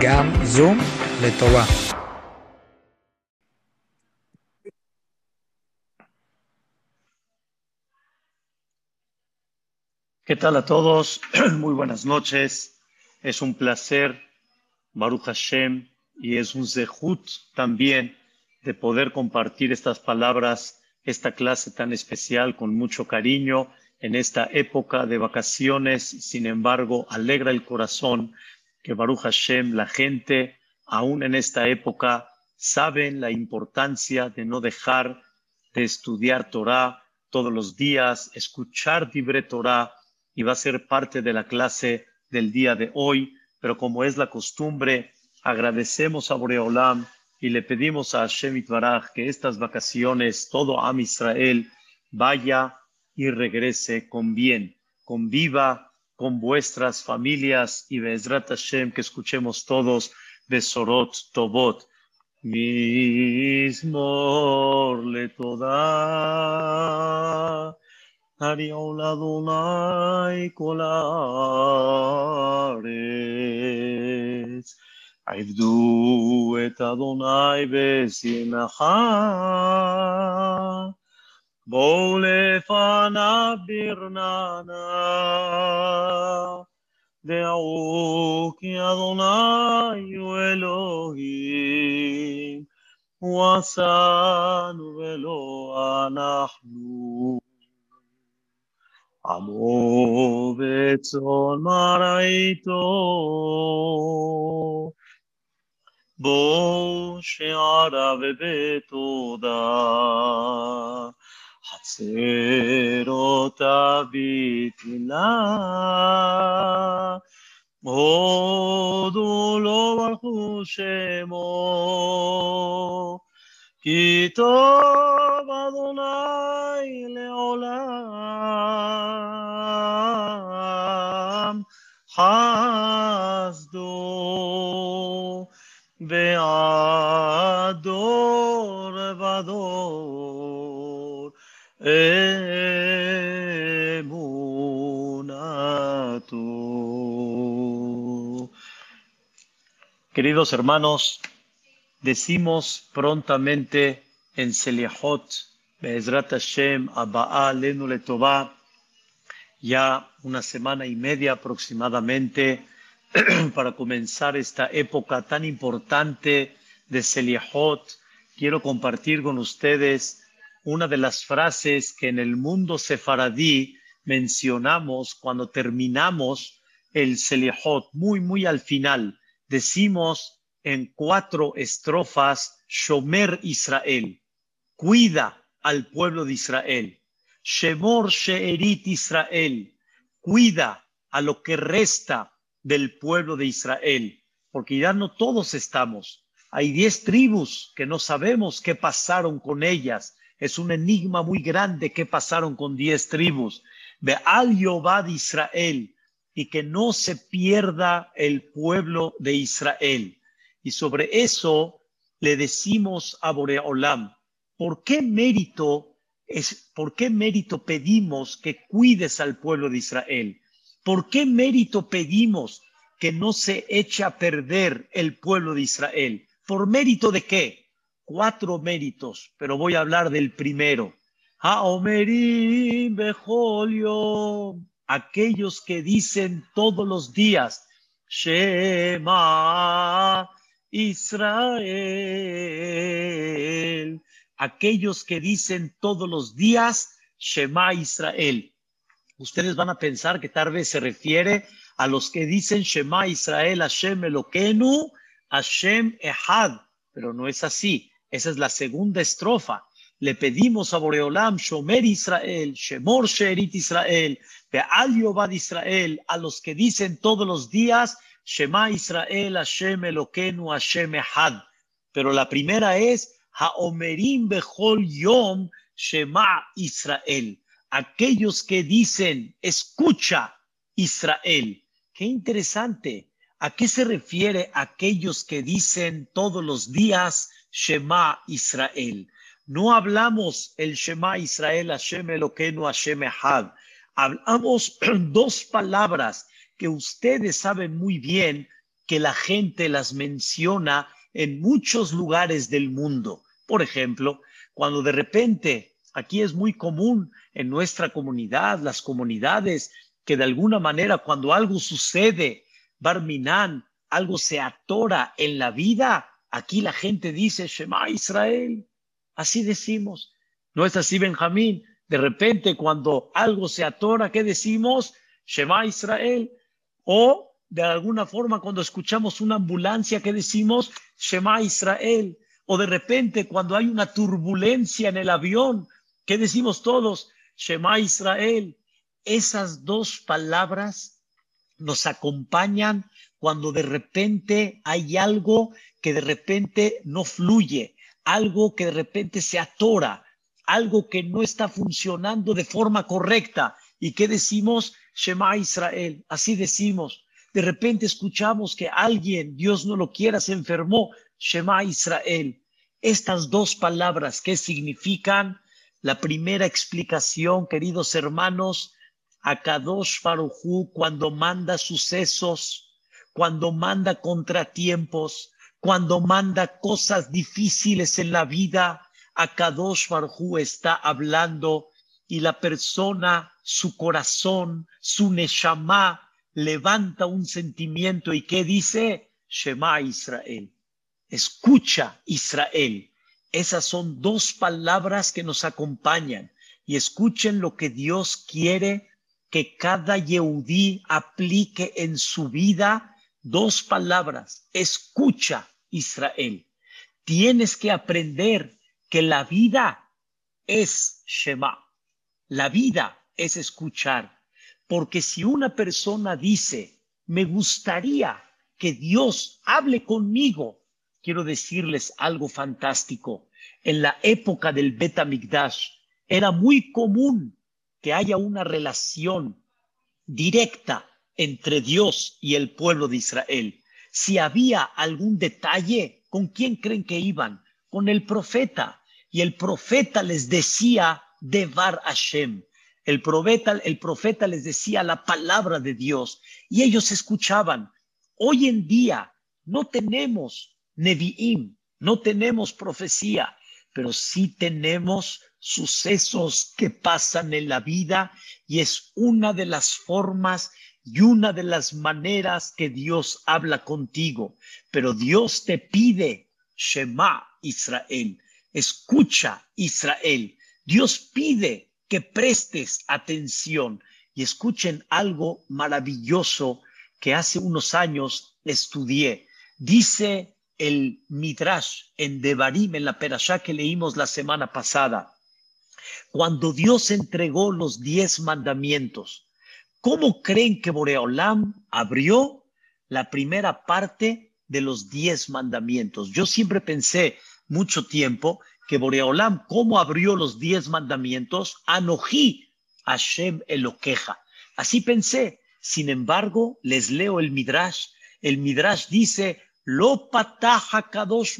Gam Zoom Letová. ¿Qué tal a todos? Muy buenas noches. Es un placer, Baruch Hashem, y es un zehut también de poder compartir estas palabras, esta clase tan especial con mucho cariño en esta época de vacaciones. Sin embargo, alegra el corazón que Baruch Hashem, la gente, aún en esta época, saben la importancia de no dejar de estudiar Torah todos los días, escuchar Dibre Torah y va a ser parte de la clase del día de hoy. Pero como es la costumbre, agradecemos a Boreolam y le pedimos a Hashem Itbaraj que estas vacaciones, todo Am Israel, vaya y regrese con bien, conviva con vuestras familias y Bezrat Hashem, que escuchemos todos Besorot Tobot. Mismor le toda, Ariola Donai Colares. עבדו את אדוני בשמחה, בואו לפניו ברננה, דעו כי אדוני הוא אלוהים, הוא עשנו ולא אנחנו. עמו בצאן מרעיתו, בו שערה ובתודה, חצרותה בתהילה, הודו לו ברכו שמו, כי טוב אדוני לעולם, חסדו והדור Queridos hermanos, decimos prontamente en Seliahot, Be'ezrat Hashem, Aba'a, Lenu ya una semana y media aproximadamente, para comenzar esta época tan importante de Seliahot, quiero compartir con ustedes una de las frases que en el mundo sefaradí mencionamos cuando terminamos el Seliahot, muy, muy al final. Decimos en cuatro estrofas, Shomer Israel, cuida al pueblo de Israel. Shemor Sheerit Israel, cuida a lo que resta del pueblo de Israel, porque ya no todos estamos. Hay diez tribus que no sabemos qué pasaron con ellas. Es un enigma muy grande qué pasaron con diez tribus. Beal Jehová de Israel, y que no se pierda el pueblo de Israel. Y sobre eso le decimos a Boreolam, ¿por qué mérito es, por qué mérito pedimos que cuides al pueblo de Israel? ¿Por qué mérito pedimos que no se eche a perder el pueblo de Israel? ¿Por mérito de qué? Cuatro méritos, pero voy a hablar del primero. Haomerim Bejolio, aquellos que dicen todos los días, Shema Israel, aquellos que dicen todos los días, Shema Israel. Ustedes van a pensar que tal vez se refiere a los que dicen Shema Israel, Hashem Eloquenu, Hashem Ehad, pero no es así. Esa es la segunda estrofa. Le pedimos a Boreolam, Shomer Israel, Shemor Sherit Israel, Be'al Yobad Israel, a los que dicen todos los días, Shema Israel, Hashem Eloquenu, Hashem Ehad. Pero la primera es, Haomerim Bechol Yom, Shema Israel. Aquellos que dicen, escucha Israel. Qué interesante. ¿A qué se refiere aquellos que dicen todos los días Shema Israel? No hablamos el Shema Israel, Hashem Eloquenu, Hashem Ehad. Hablamos dos palabras que ustedes saben muy bien que la gente las menciona en muchos lugares del mundo. Por ejemplo, cuando de repente, aquí es muy común en nuestra comunidad, las comunidades, que de alguna manera cuando algo sucede, Barminan, algo se atora en la vida, aquí la gente dice, Shema Israel. Así decimos. ¿No es así, Benjamín? De repente, cuando algo se atora, ¿qué decimos? Shema Israel. O de alguna forma, cuando escuchamos una ambulancia, ¿qué decimos? Shema Israel. O de repente, cuando hay una turbulencia en el avión, ¿qué decimos todos? Shema Israel. Esas dos palabras nos acompañan cuando de repente hay algo que de repente no fluye, algo que de repente se atora, algo que no está funcionando de forma correcta. ¿Y qué decimos? Shema Israel. Así decimos. De repente escuchamos que alguien, Dios no lo quiera, se enfermó. Shema Israel. Estas dos palabras, ¿qué significan? La primera explicación, queridos hermanos, a Kadosh Farujú cuando manda sucesos, cuando manda contratiempos, cuando manda cosas difíciles en la vida, a Kadosh Barhu está hablando y la persona, su corazón, su neshama, levanta un sentimiento y ¿qué dice? Shema Israel. Escucha Israel. Esas son dos palabras que nos acompañan y escuchen lo que Dios quiere que cada Yehudí aplique en su vida dos palabras. Escucha Israel. Tienes que aprender que la vida es Shema. La vida es escuchar. Porque si una persona dice, me gustaría que Dios hable conmigo, quiero decirles algo fantástico. En la época del Betamigdash era muy común que haya una relación directa entre Dios y el pueblo de Israel. Si había algún detalle, ¿con quién creen que iban? Con el profeta y el profeta les decía Devar Hashem. El profeta, el profeta les decía la palabra de Dios y ellos escuchaban. Hoy en día no tenemos Nevi'im, no tenemos profecía, pero sí tenemos sucesos que pasan en la vida y es una de las formas y una de las maneras que Dios habla contigo. Pero Dios te pide, Shema Israel, Escucha, Israel. Dios pide que prestes atención y escuchen algo maravilloso que hace unos años estudié. Dice el Midrash en Devarim, en la perashá que leímos la semana pasada, cuando Dios entregó los diez mandamientos, ¿cómo creen que Boreolam abrió la primera parte de los diez mandamientos? Yo siempre pensé mucho tiempo que Boreolam, ¿cómo abrió los diez mandamientos? Anoji Hashem Eloqueja. Así pensé. Sin embargo, les leo el Midrash. El Midrash dice, Lo pataja kadosh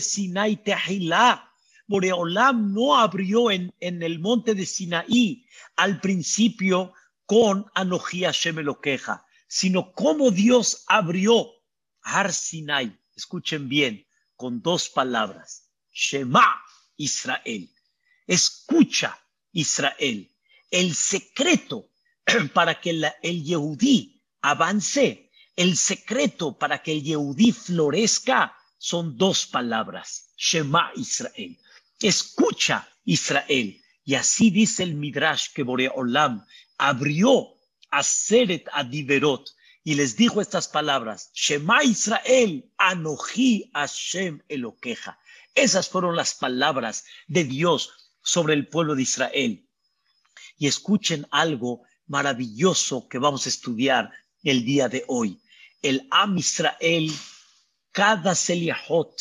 Sinai tehilá. Boreolam no abrió en el monte de Sinaí al principio con Anoji Hashem Eloqueja, sino como Dios abrió Har Sinai. Escuchen bien, con dos palabras. Shema Israel. Escucha Israel. El secreto para que el Yehudí avance, el secreto para que el Yehudí florezca son dos palabras. Shema Israel. Escucha Israel. Y así dice el Midrash que Boreolam abrió a Seret Adiverot y les dijo estas palabras, Shema Israel, Anoji Hashem Eloqueja. Esas fueron las palabras de Dios sobre el pueblo de Israel. Y escuchen algo maravilloso que vamos a estudiar el día de hoy. El Am Israel, cada Seliahot,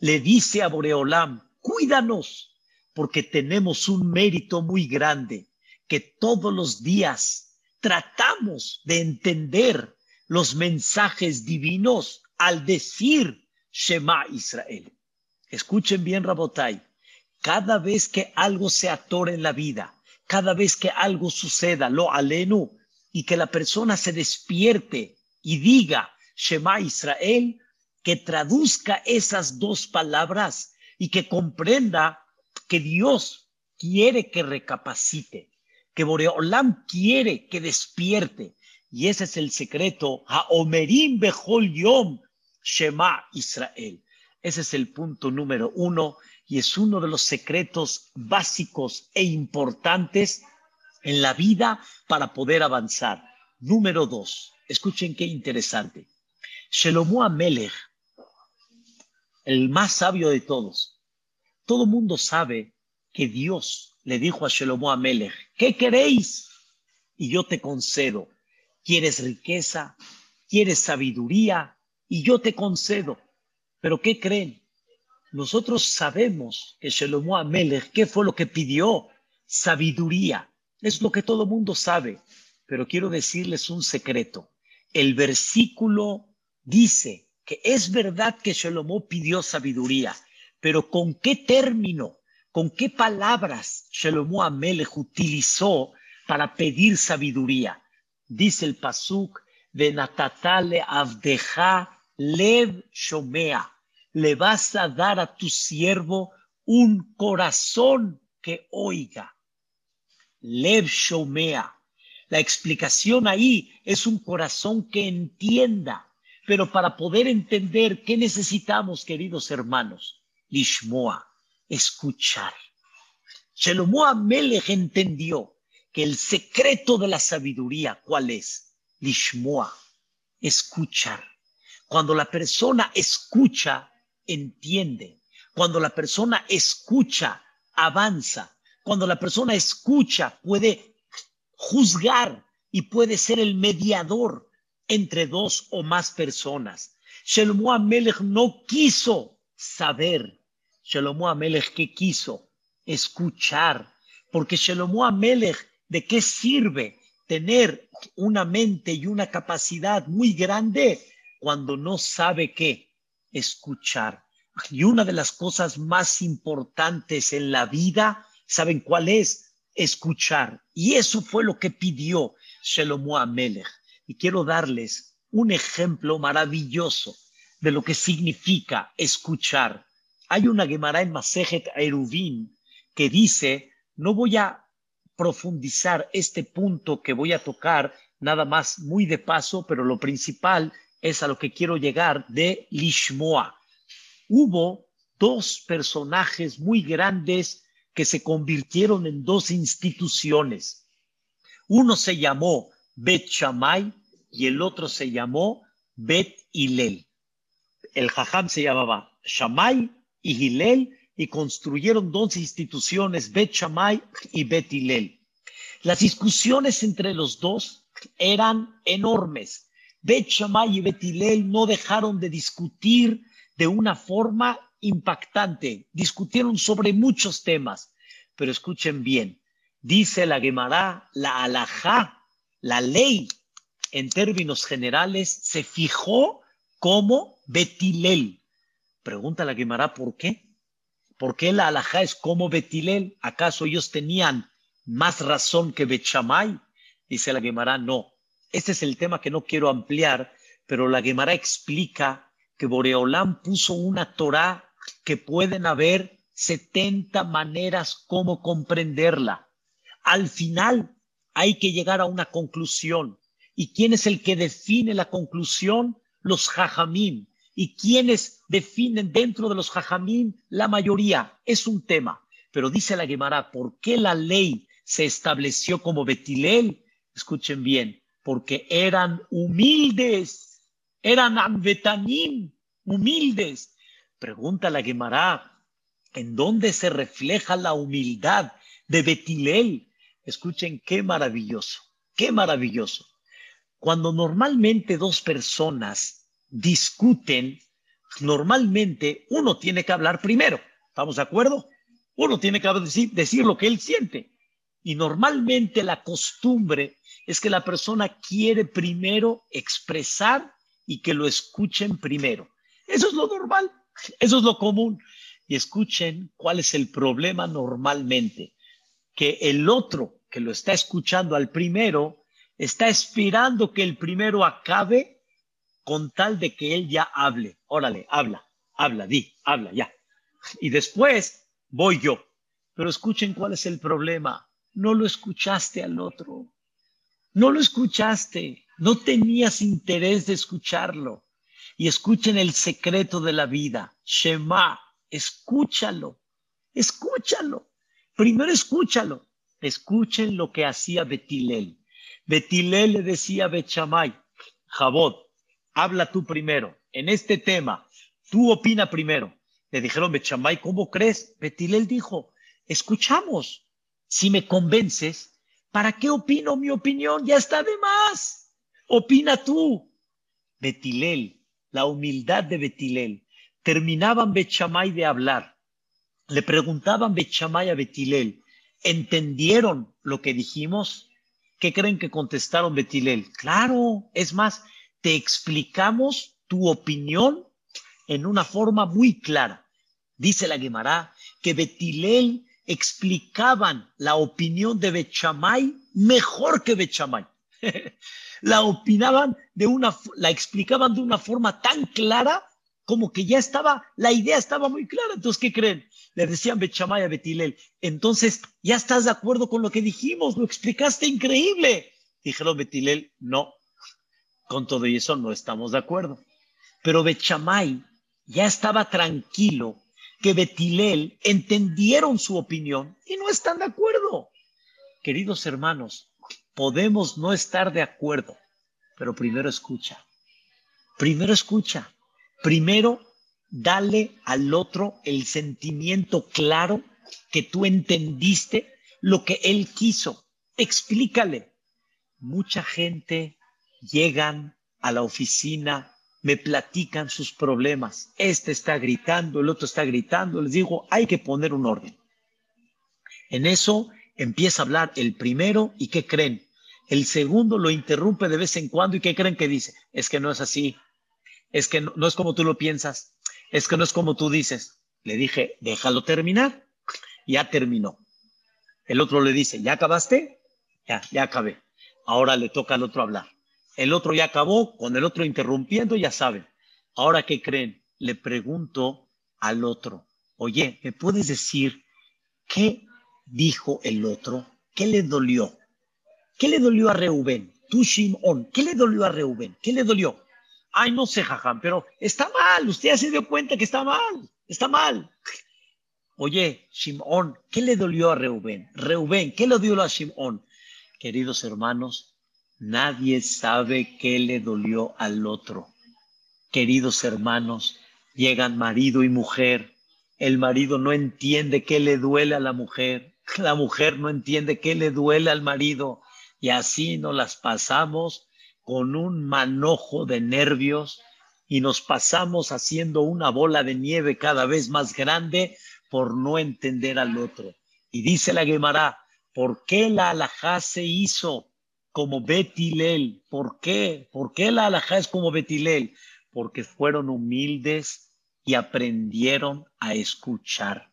le dice a Boreolam, cuídanos, porque tenemos un mérito muy grande, que todos los días tratamos de entender los mensajes divinos al decir Shema Israel. Escuchen bien, Rabotai. Cada vez que algo se atore en la vida, cada vez que algo suceda, lo alenu, y que la persona se despierte y diga Shema Israel, que traduzca esas dos palabras y que comprenda que Dios quiere que recapacite, que Boreolam quiere que despierte. Y ese es el secreto. Haomerim Bechol Yom Shema Israel. Ese es el punto número uno y es uno de los secretos básicos e importantes en la vida para poder avanzar. Número dos, escuchen qué interesante. Shelomo Amelech, el más sabio de todos. Todo mundo sabe que Dios le dijo a Shelomo Amelech, ¿qué queréis? Y yo te concedo. ¿Quieres riqueza? ¿Quieres sabiduría? Y yo te concedo. Pero ¿qué creen? Nosotros sabemos que Shelomo Amelech, ¿qué fue lo que pidió? Sabiduría. Es lo que todo mundo sabe, pero quiero decirles un secreto. El versículo dice que es verdad que Shlomo pidió sabiduría, pero ¿con qué término, con qué palabras Shlomo Amelech utilizó para pedir sabiduría? Dice el pasuk de Natatale Avdeja Lev Shomea. Le vas a dar a tu siervo un corazón que oiga. Lev Shomea. La explicación ahí es un corazón que entienda. Pero para poder entender, ¿qué necesitamos, queridos hermanos? Lishmoa, escuchar. Shelomo Amelech entendió que el secreto de la sabiduría, ¿cuál es? Lishmoa, escuchar. Cuando la persona escucha, entiende. Cuando la persona escucha, avanza. Cuando la persona escucha, puede juzgar y puede ser el mediador entre dos o más personas. Shelomo Amelech no quiso saber. Shelomo Amelech, ¿qué quiso? Escuchar. Porque Shelomo Amelech, ¿de qué sirve tener una mente y una capacidad muy grande cuando no sabe qué? Escuchar. Y una de las cosas más importantes en la vida ¿Saben cuál es? Escuchar. Y eso fue lo que pidió Shelomo Amelech. Y quiero darles un ejemplo maravilloso de lo que significa escuchar. Hay una Gemara en Masejet Eruvin que dice, no voy a profundizar este punto que voy a tocar nada más muy de paso, pero lo principal es a lo que quiero llegar de Lishmoa. Hubo dos personajes muy grandes que se convirtieron en dos instituciones. Uno se llamó Bet Shammai y el otro se llamó Bet Hillel. El Jajam se llamaba Shammai y Hillel y construyeron dos instituciones, Bet Shammai y Bet. Las discusiones entre los dos eran enormes. Bet Shammai y Bet no dejaron de discutir de una forma impactante. Discutieron sobre muchos temas, pero escuchen bien. Dice la Gemara, la alajá, la ley, en términos generales, se fijó como Betilel. Pregunta la Gemara, ¿por qué? ¿Por qué la alajá es como Betilel? ¿Acaso ellos tenían más razón que Bechamay? Dice la Gemara, no. Este es el tema que no quiero ampliar, pero la Gemara explica que Boreolam puso una Torah que pueden haber 70 maneras como comprenderla. Al final hay que llegar a una conclusión. ¿Y quién es el que define la conclusión? Los jajamín. ¿Y quiénes definen dentro de los jajamín? La mayoría. Es un tema. Pero dice la Gemara, ¿por qué la ley se estableció como Betilel? Escuchen bien, porque eran humildes, eran ambetanim, humildes. Pregunta la Gemara, ¿en dónde se refleja la humildad de Betilel? Escuchen qué maravilloso, qué maravilloso. Cuando normalmente dos personas discuten, normalmente uno tiene que hablar primero. ¿Estamos de acuerdo? Uno tiene que decir, decir lo que él siente. Y normalmente la costumbre es que la persona quiere primero expresar y que lo escuchen primero. Eso es lo normal. Eso es lo común. Y escuchen cuál es el problema normalmente. Que el otro que lo está escuchando al primero está esperando que el primero acabe con tal de que él ya hable. Órale, habla, habla, di, habla, ya. Y después voy yo. Pero escuchen cuál es el problema. No lo escuchaste al otro. No lo escuchaste. No tenías interés de escucharlo. Y escuchen el secreto de la vida. Shema, escúchalo. Escúchalo. Primero escúchalo. Escuchen lo que hacía Betilel. Betilel le decía a Bechamay, Jabot, habla tú primero. En este tema, tú opina primero. Le dijeron, Bechamay, ¿cómo crees? Betilel dijo, escuchamos. Si me convences, ¿para qué opino mi opinión? Ya está de más. Opina tú. Betilel, la humildad de Betilel. Terminaban Bechamay de hablar. Le preguntaban Bechamay a Betilel, ¿entendieron lo que dijimos? ¿Qué creen que contestaron Betilel? Claro, es más, te explicamos tu opinión en una forma muy clara. Dice la Gemara que Betilel explicaban la opinión de Bechamay mejor que Bechamay. la opinaban de una, la explicaban de una forma tan clara como que ya estaba, la idea estaba muy clara. Entonces, ¿qué creen? Le decían Bechamay a Betilel, entonces, ¿ya estás de acuerdo con lo que dijimos? Lo explicaste increíble. Dijeron Betilel, no, con todo eso no estamos de acuerdo. Pero Bechamay ya estaba tranquilo que Betilel entendieron su opinión y no están de acuerdo. Queridos hermanos, podemos no estar de acuerdo, pero primero escucha. Primero escucha. Primero dale al otro el sentimiento claro que tú entendiste lo que él quiso. Explícale. Mucha gente llegan a la oficina, me platican sus problemas. Este está gritando, el otro está gritando. Les digo, hay que poner un orden. En eso empieza a hablar el primero y ¿qué creen? El segundo lo interrumpe de vez en cuando y ¿qué creen que dice? Es que no es así. Es que no, es como tú lo piensas es que no es como tú dices. Le dije, déjalo terminar. Ya terminó. El otro le dice, ¿ya acabaste? Ya, ya acabé. Ahora le toca al otro hablar. El otro ya acabó, con el otro interrumpiendo, ya saben. Ahora, ¿qué creen? Le pregunto al otro, oye, ¿me puedes decir qué dijo el otro? ¿Qué le dolió? ¿Qué le dolió a Reuben? Tú, Shimon, ¿qué le dolió a Reuben? ¿Qué le dolió? Ay, no sé, jajam, pero está mal. Usted ya se dio cuenta que está mal. Está mal. Oye, Shimón, ¿qué le dolió a Reuben? Reuben, ¿qué le dolió a Shimón? Queridos hermanos, nadie sabe qué le dolió al otro. Queridos hermanos, llegan marido y mujer. El marido no entiende qué le duele a la mujer. La mujer no entiende qué le duele al marido. Y así nos las pasamos con un manojo de nervios y nos pasamos haciendo una bola de nieve cada vez más grande por no entender al otro. Y dice la Gemara, ¿por qué la alajá se hizo como Betilel? ¿Por qué? ¿Por qué la alajá es como Betilel? Porque fueron humildes y aprendieron a escuchar,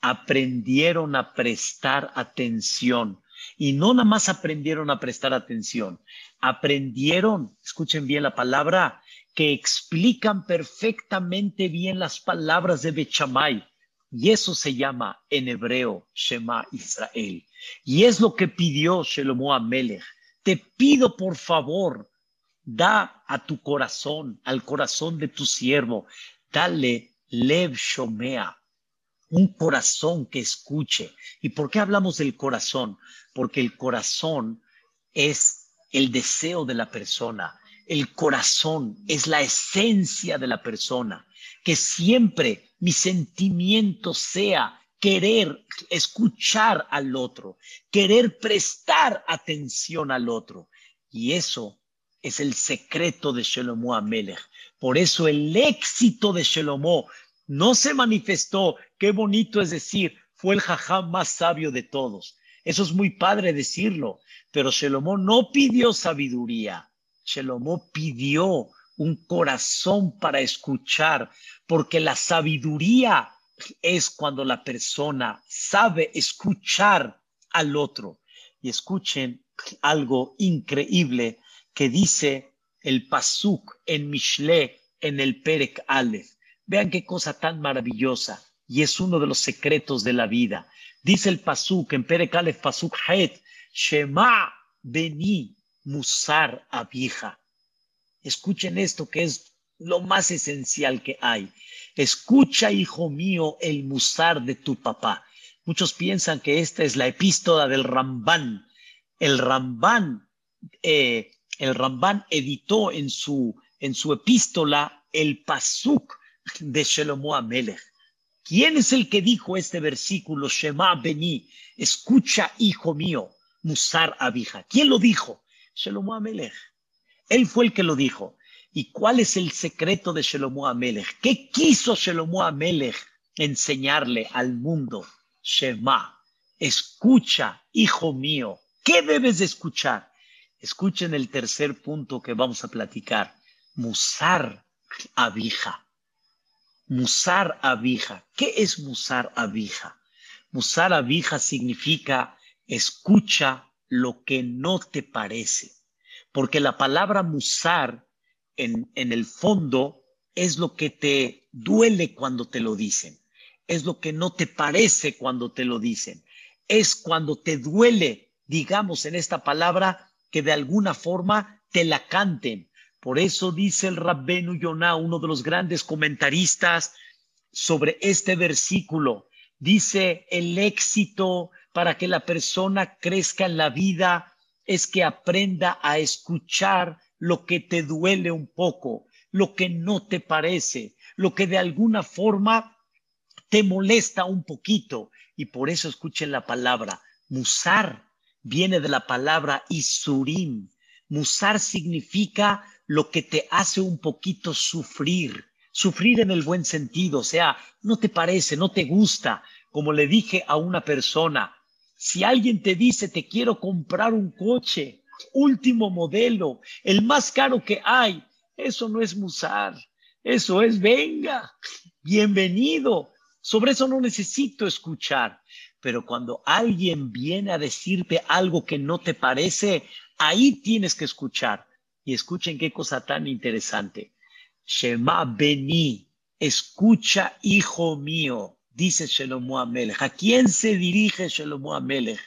aprendieron a prestar atención. Y no nada más aprendieron a prestar atención, aprendieron, escuchen bien la palabra, que explican perfectamente bien las palabras de Bechamay. Y eso se llama en hebreo Shema Israel. Y es lo que pidió Shelomo Amelech. Te pido por favor, da a tu corazón, al corazón de tu siervo, dale Lev Shomea, un corazón que escuche. ¿Y por qué hablamos del corazón? Porque el corazón es el deseo de la persona, el corazón, es la esencia de la persona. Que siempre mi sentimiento sea querer escuchar al otro, querer prestar atención al otro. Y eso es el secreto de Shelomo Amelech. Por eso el éxito de Shelomo no se manifestó, qué bonito es decir, fue el jajam más sabio de todos. Eso es muy padre decirlo, pero Shelomó no pidió sabiduría. Shelomó pidió un corazón para escuchar, porque la sabiduría es cuando la persona sabe escuchar al otro. Y escuchen algo increíble que dice el pasuk en Mishle, en el Perek Aleph. Vean qué cosa tan maravillosa. Y es uno de los secretos de la vida. Dice el pasuk en Perek Aleph, pasuk Het, Shema Beni Musar Abija. Escuchen esto que es lo más esencial que hay. Escucha, hijo mío, el musar de tu papá. Muchos piensan que esta es la epístola del Rambán. El Rambán, eh, el Rambán editó en su, en su epístola el pasuk de Shelomo Amelech. ¿Quién es el que dijo este versículo, Shema Beni, escucha, hijo mío, Musar Abija? ¿Quién lo dijo? Shelomo Amelech. Él fue el que lo dijo. ¿Y cuál es el secreto de Shelomo Amelech? ¿Qué quiso Shelomo Amelech enseñarle al mundo? Shema, escucha, hijo mío. ¿Qué debes de escuchar? Escuchen el tercer punto que vamos a platicar. Musar Abija. Musar Abija. ¿Qué es Musar Abija? Musar Abija significa escucha lo que no te parece. Porque la palabra musar en, en el fondo es lo que te duele cuando te lo dicen. Es lo que no te parece cuando te lo dicen. Es cuando te duele, digamos en esta palabra, que de alguna forma te la canten, por eso dice el Rabbenu Yonah, uno de los grandes comentaristas sobre este versículo, dice el éxito para que la persona crezca en la vida es que aprenda a escuchar lo que te duele un poco, lo que no te parece, lo que de alguna forma te molesta un poquito. Y por eso escuchen la palabra. Musar viene de la palabra isurim. Musar significa lo que te hace un poquito sufrir, sufrir en el buen sentido, o sea, no te parece, no te gusta, como le dije a una persona, si alguien te dice te quiero comprar un coche, último modelo, el más caro que hay, eso no es musar, eso es venga, bienvenido. Sobre eso no necesito escuchar, pero cuando alguien viene a decirte algo que no te parece, ahí tienes que escuchar. Y escuchen qué cosa tan interesante. Shema Beni, escucha, hijo mío, dice Shelomo Amelech. ¿A quién se dirige Shelomo Amelech?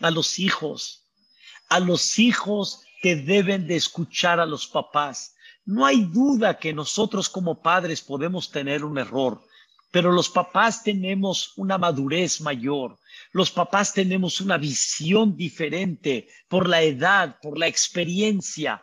A los hijos. A los hijos que deben de escuchar a los papás. No hay duda que nosotros como padres podemos tener un error, pero los papás tenemos una madurez mayor, los papás tenemos una visión diferente por la edad, por la experiencia,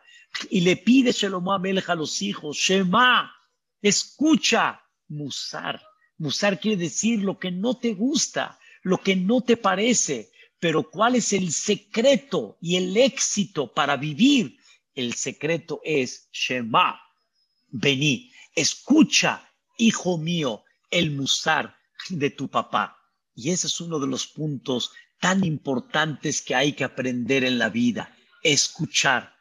y le pide Shalom Amelech a los hijos, Shema, escucha, Musar. Musar quiere decir lo que no te gusta, lo que no te parece, pero ¿cuál es el secreto y el éxito para vivir? El secreto es Shema, vení, escucha, hijo mío, el Musar de tu papá. Y ese es uno de los puntos tan importantes que hay que aprender en la vida, escuchar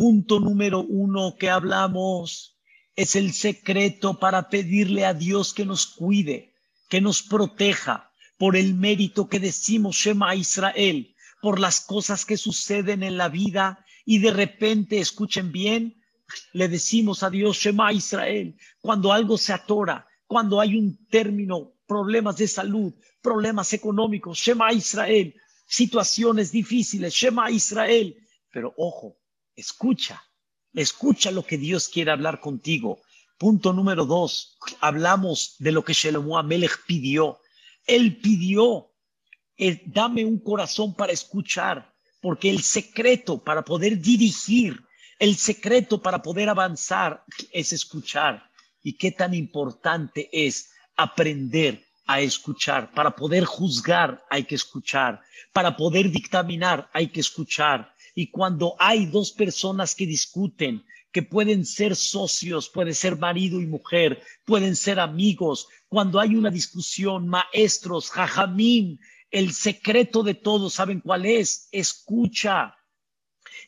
punto número uno que hablamos es el secreto para pedirle a Dios que nos cuide, que nos proteja por el mérito que decimos Shema Israel, por las cosas que suceden en la vida y de repente, escuchen bien, le decimos a Dios Shema Israel, cuando algo se atora, cuando hay un término, problemas de salud, problemas económicos, Shema Israel, situaciones difíciles, Shema Israel. Pero ojo, Escucha, escucha lo que Dios quiere hablar contigo. Punto número dos, hablamos de lo que Shelomo Amelech pidió. Él pidió, eh, dame un corazón para escuchar, porque el secreto para poder dirigir, el secreto para poder avanzar es escuchar. Y qué tan importante es aprender a escuchar. Para poder juzgar hay que escuchar. Para poder dictaminar hay que escuchar. Y cuando hay dos personas que discuten, que pueden ser socios, puede ser marido y mujer, pueden ser amigos, cuando hay una discusión, maestros, jajamín, el secreto de todo, ¿saben cuál es? Escucha.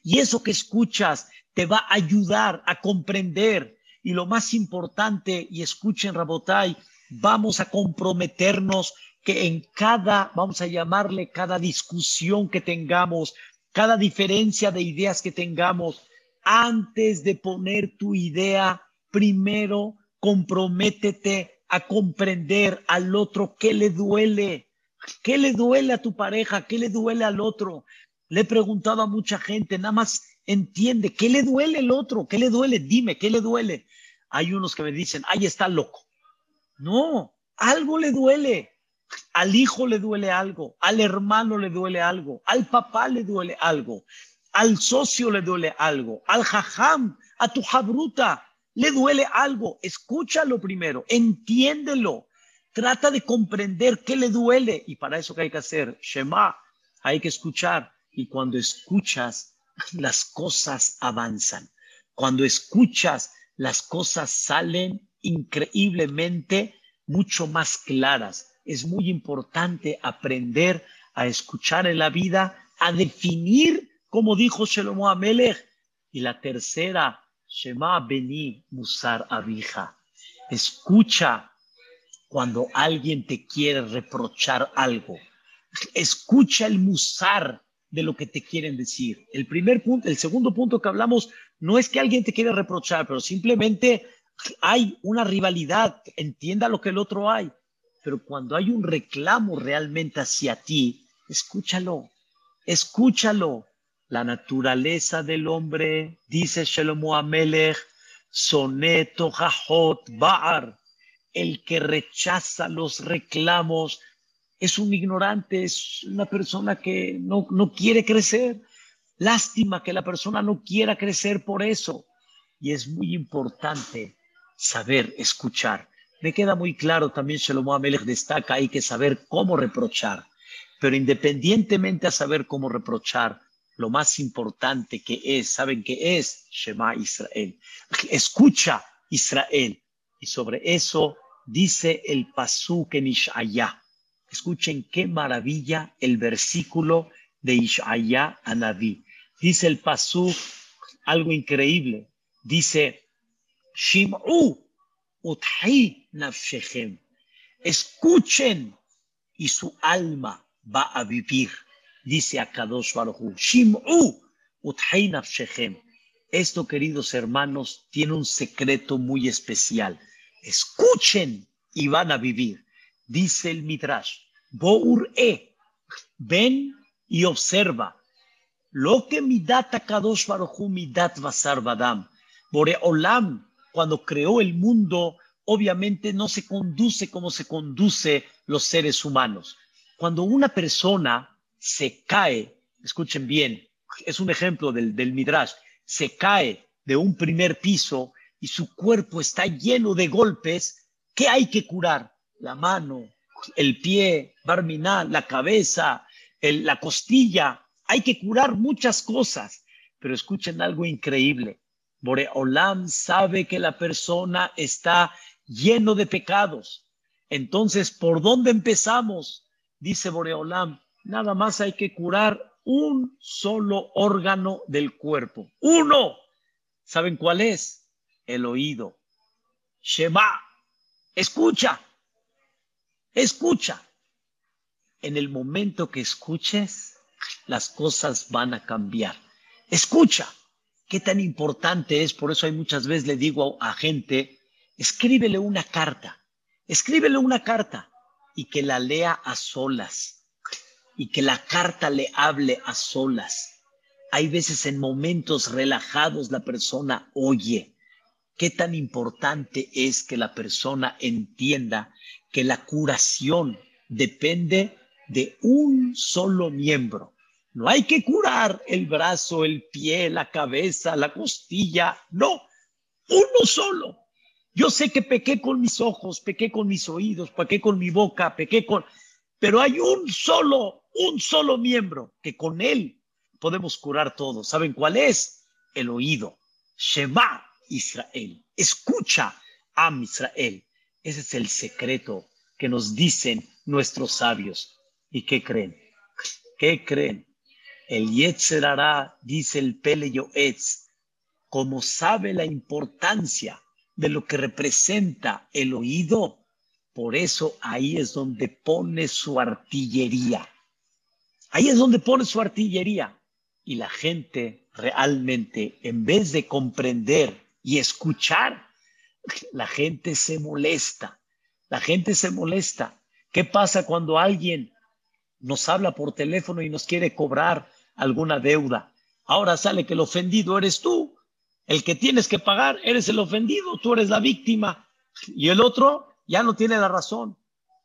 Y eso que escuchas te va a ayudar a comprender. Y lo más importante, y escuchen, Rabotai, vamos a comprometernos que en cada, vamos a llamarle cada discusión que tengamos, cada diferencia de ideas que tengamos, Antes de poner tu idea, primero comprométete a comprender al otro qué le duele, qué le duele a tu pareja, qué le duele al otro. Le he preguntado a mucha gente, nada más entiende, ¿qué le duele el otro? ¿Qué le duele? Dime, ¿qué le duele? Hay unos que me dicen, ahí está loco. No, algo le duele. Al hijo le duele algo, al hermano le duele algo, al papá le duele algo, al socio le duele algo, al jajam, a tu jabruta le duele algo. Escúchalo primero, entiéndelo. Trata de comprender qué le duele. Y para eso que hay que hacer, Shema, hay que escuchar. Y cuando escuchas, las cosas avanzan. Cuando escuchas, las cosas salen increíblemente mucho más claras. Es muy importante aprender a escuchar en la vida, a definir, como dijo Shelomo Amelech. Y la tercera, Shema Beni Musar Abija. Escucha cuando alguien te quiere reprochar algo. Escucha el musar de lo que te quieren decir. El primer punto, el segundo punto que hablamos no es que alguien te quiera reprochar, pero simplemente hay una rivalidad, entienda lo que el otro hay. Pero cuando hay un reclamo realmente hacia ti, escúchalo, escúchalo. La naturaleza del hombre, dice Shlomo Amelech, soneto jajot ba'ar, el que rechaza los reclamos es un ignorante, es una persona que no, no quiere crecer. Lástima que la persona no quiera crecer por eso. Y es muy importante saber escuchar. Me queda muy claro también, Shlomo Amelech destaca, hay que saber cómo reprochar. Pero independientemente a saber cómo reprochar, lo más importante que es, ¿saben qué es? Shema Israel. Escucha Israel. Y sobre eso dice el Pasuk en Ishaya. Escuchen qué maravilla el versículo de Ishaya a Naví. Dice el Pasuk algo increíble. Dice, Shim'u uthi nafshechem. Escuchen y su alma va a vivir. Dice a Kadosh Baruchu, Shim'u. Esto, queridos hermanos, tiene un secreto muy especial. Escuchen y van a vivir. Dice el Midrash, Bour e, ven y observa. Lo que midat Kadosh Baruchu midat basar badam. Boreolam cuando creó el mundo, obviamente no se conduce como se conduce los seres humanos. Cuando una persona se cae, escuchen bien, es un ejemplo del, Midrash, se cae de un primer piso y su cuerpo está lleno de golpes, ¿qué hay que curar? La mano, el pie, barminá, la cabeza, la costilla. Hay que curar muchas cosas, pero escuchen algo increíble. Boreolam sabe que la persona está lleno de pecados. Entonces, ¿por dónde empezamos? Dice Boreolam, nada más hay que curar un solo órgano del cuerpo. Uno. ¿Saben cuál es? El oído. Shema. Escucha. Escucha. En el momento que escuches, las cosas van a cambiar. Escucha qué tan importante es, por eso hay muchas veces le digo a, gente, escríbele una carta, escríbele una carta y que la lea a solas y que la carta le hable a solas. Hay veces en momentos relajados la persona oye. Qué tan importante es que la persona entienda que la curación depende de un solo miembro. No hay que curar el brazo, el pie, la cabeza, la costilla. No, uno solo. Yo sé que pequé con mis ojos, pequé con mis oídos, pequé con mi boca, pequé con... Pero hay un solo, un solo miembro que con él podemos curar todo. ¿Saben cuál es? El oído. Shema Israel. Escucha a Israel. Ese es el secreto que nos dicen nuestros sabios. ¿Y qué creen? ¿Qué creen? El Yetzer dice el Pele Yoetz, como sabe la importancia de lo que representa el oído, por eso ahí es donde pone su artillería. Ahí es donde pone su artillería. Y la gente realmente, en vez de comprender y escuchar, la gente se molesta. La gente se molesta. ¿Qué pasa cuando alguien nos habla por teléfono y nos quiere cobrar alguna deuda? Ahora sale que el ofendido eres tú. El que tienes que pagar eres el ofendido, tú eres la víctima. Y el otro ya no tiene la razón.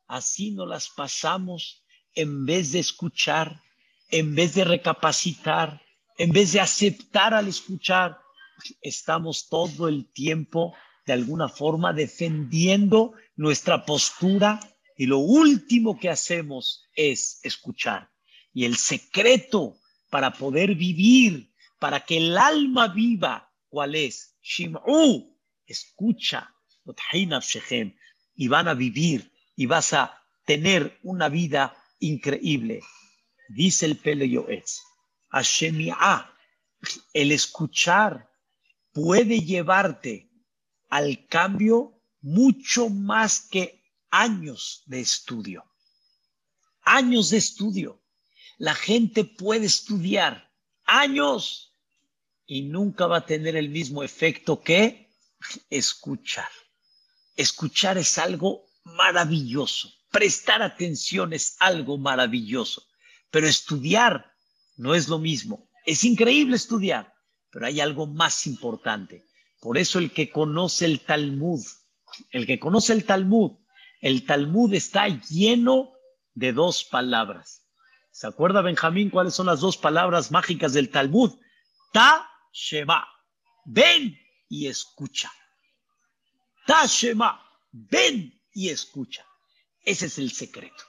Así nos las pasamos en vez de escuchar, en vez de recapacitar, en vez de aceptar al escuchar. Estamos todo el tiempo de alguna forma defendiendo nuestra postura y lo último que hacemos es escuchar. Y el secreto para poder vivir, para que el alma viva, ¿cuál es? Shim'u, escucha, y van a vivir y vas a tener una vida increíble. Dice el Pele Yoetz, el escuchar puede llevarte al cambio mucho más que años de estudio. Años de estudio. La gente puede estudiar años y nunca va a tener el mismo efecto que escuchar. Escuchar es algo maravilloso. Prestar atención es algo maravilloso. Pero estudiar no es lo mismo. Es increíble estudiar, pero hay algo más importante. Por eso el que conoce el Talmud, el que conoce el Talmud, el Talmud está lleno de dos palabras. ¿Se acuerda Benjamín cuáles son las dos palabras mágicas del Talmud? Ta Shema. Ven y escucha. Ven y escucha. Ese es el secreto.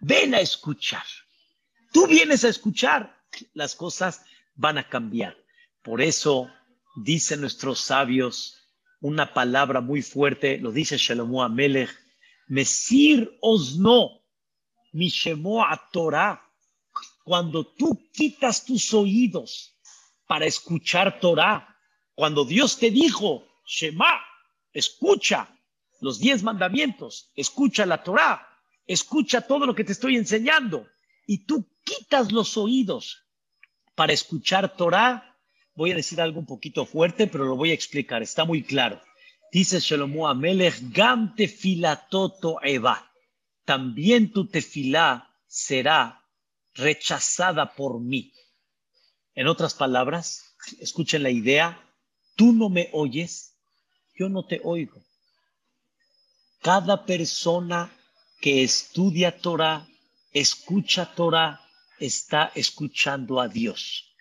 Ven a escuchar. Tú vienes a escuchar, las cosas van a cambiar. Por eso dicen nuestros sabios una palabra muy fuerte, lo dice Shalomo Amelech, Mesir Osno, mi a Torah. Cuando tú quitas tus oídos para escuchar Torah, cuando Dios te dijo, Shema, escucha los diez mandamientos, escucha la Torah, escucha todo lo que te estoy enseñando, y tú quitas los oídos para escuchar Torah, Voy a decir algo un poquito fuerte, pero lo voy a explicar. Está muy claro. Dice Shlomo Amelech, Gam tefilatoto eva. También tu tefilá será rechazada por mí. En otras palabras, escuchen la idea, tú no me oyes, yo no te oigo. Cada persona que estudia Torah, escucha Torah, está escuchando a Dios.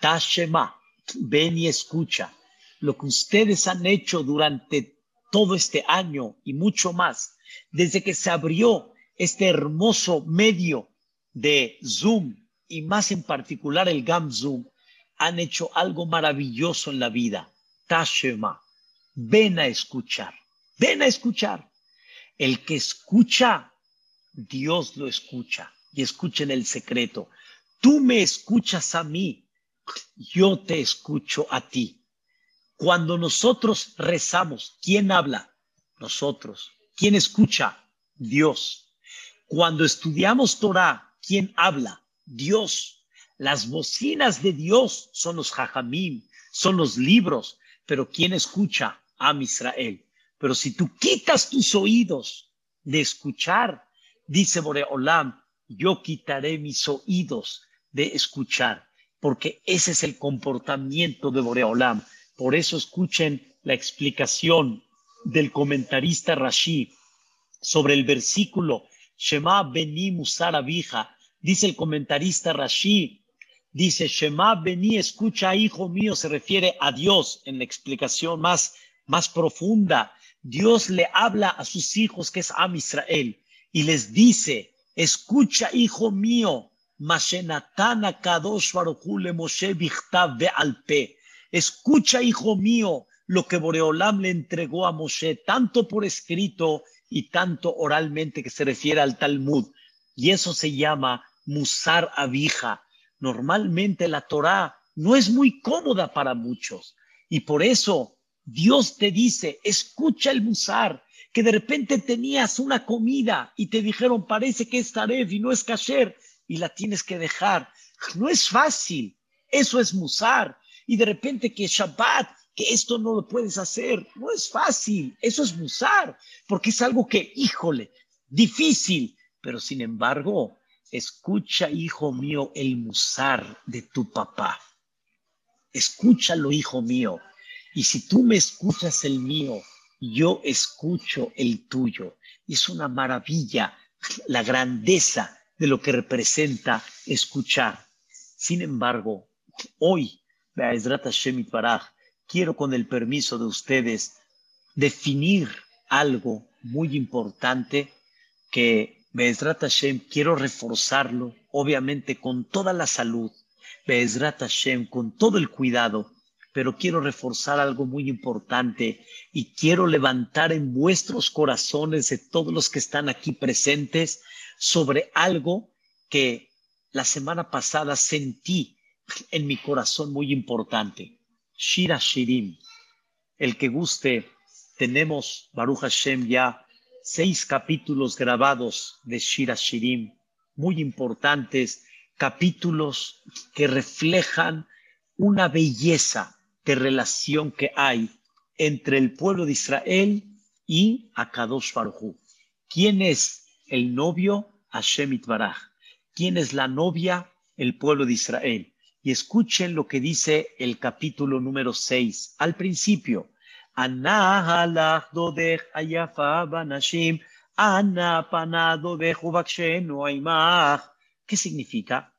Tashema ven y escucha lo que ustedes han hecho durante todo este año y mucho más, desde que se abrió este hermoso medio de Zoom y más en particular el GAM Zoom, han hecho algo maravilloso en la vida. Tashema, ven a escuchar, ven a escuchar. El que escucha, Dios lo escucha y escuchen el secreto. Tú me escuchas a mí, yo te escucho a ti. Cuando nosotros rezamos, ¿quién habla? Nosotros. ¿Quién escucha? Dios. Cuando estudiamos Torah, ¿quién habla? Dios. Las bocinas de Dios son los jajamim, son los libros, pero ¿quién escucha? Am Israel. Pero si tú quitas tus oídos de escuchar, dice Boreolam, yo quitaré mis oídos de escuchar porque ese es el comportamiento de Boreolam. Por eso escuchen la explicación del comentarista Rashi sobre el versículo Shema Beni Musar Abija. Dice el comentarista Rashi, dice Shema Beni, escucha hijo mío, se refiere a Dios en la explicación más, más profunda. Dios le habla a sus hijos que es Am Israel y les dice, escucha hijo mío, Kadosh Moshe Alpe. Escucha, hijo mío, lo que Boreolam le entregó a Moshe, tanto por escrito y tanto oralmente que se refiere al Talmud. Y eso se llama Musar Abija. Normalmente la Torah no es muy cómoda para muchos. Y por eso Dios te dice, escucha el Musar, que de repente tenías una comida y te dijeron, parece que es Taref y no es Kasher y la tienes que dejar. No es fácil. Eso es musar. y de repente que Shabbat, que esto no lo puedes hacer. No es fácil, eso es musar, porque es algo que, híjole, difícil, pero sin embargo, escucha, hijo mío, el musar de tu papá. Escúchalo, hijo mío. Y si tú me escuchas el mío, yo escucho el tuyo. Es una maravilla la grandeza de lo que representa escuchar. Sin embargo, hoy, quiero con el permiso de ustedes definir algo muy importante que Be'ezrat Hashem quiero reforzarlo, obviamente con toda la salud, Be'ezrat Hashem con todo el cuidado, pero quiero reforzar algo muy importante y quiero levantar en vuestros corazones de todos los que están aquí presentes sobre algo que la semana pasada sentí en mi corazón muy importante. Shira Shirim. El que guste, tenemos, Baruch Hashem, ya seis capítulos grabados de Shira Shirim, muy importantes, capítulos que reflejan una belleza de relación que hay entre el pueblo de Israel y Akadosh Baruj ¿Quién es el novio? Hashem Itbaraj. ¿Quién es la novia? El pueblo de Israel. Y escuchen lo que dice el capítulo número 6 al principio. ¿Qué significa?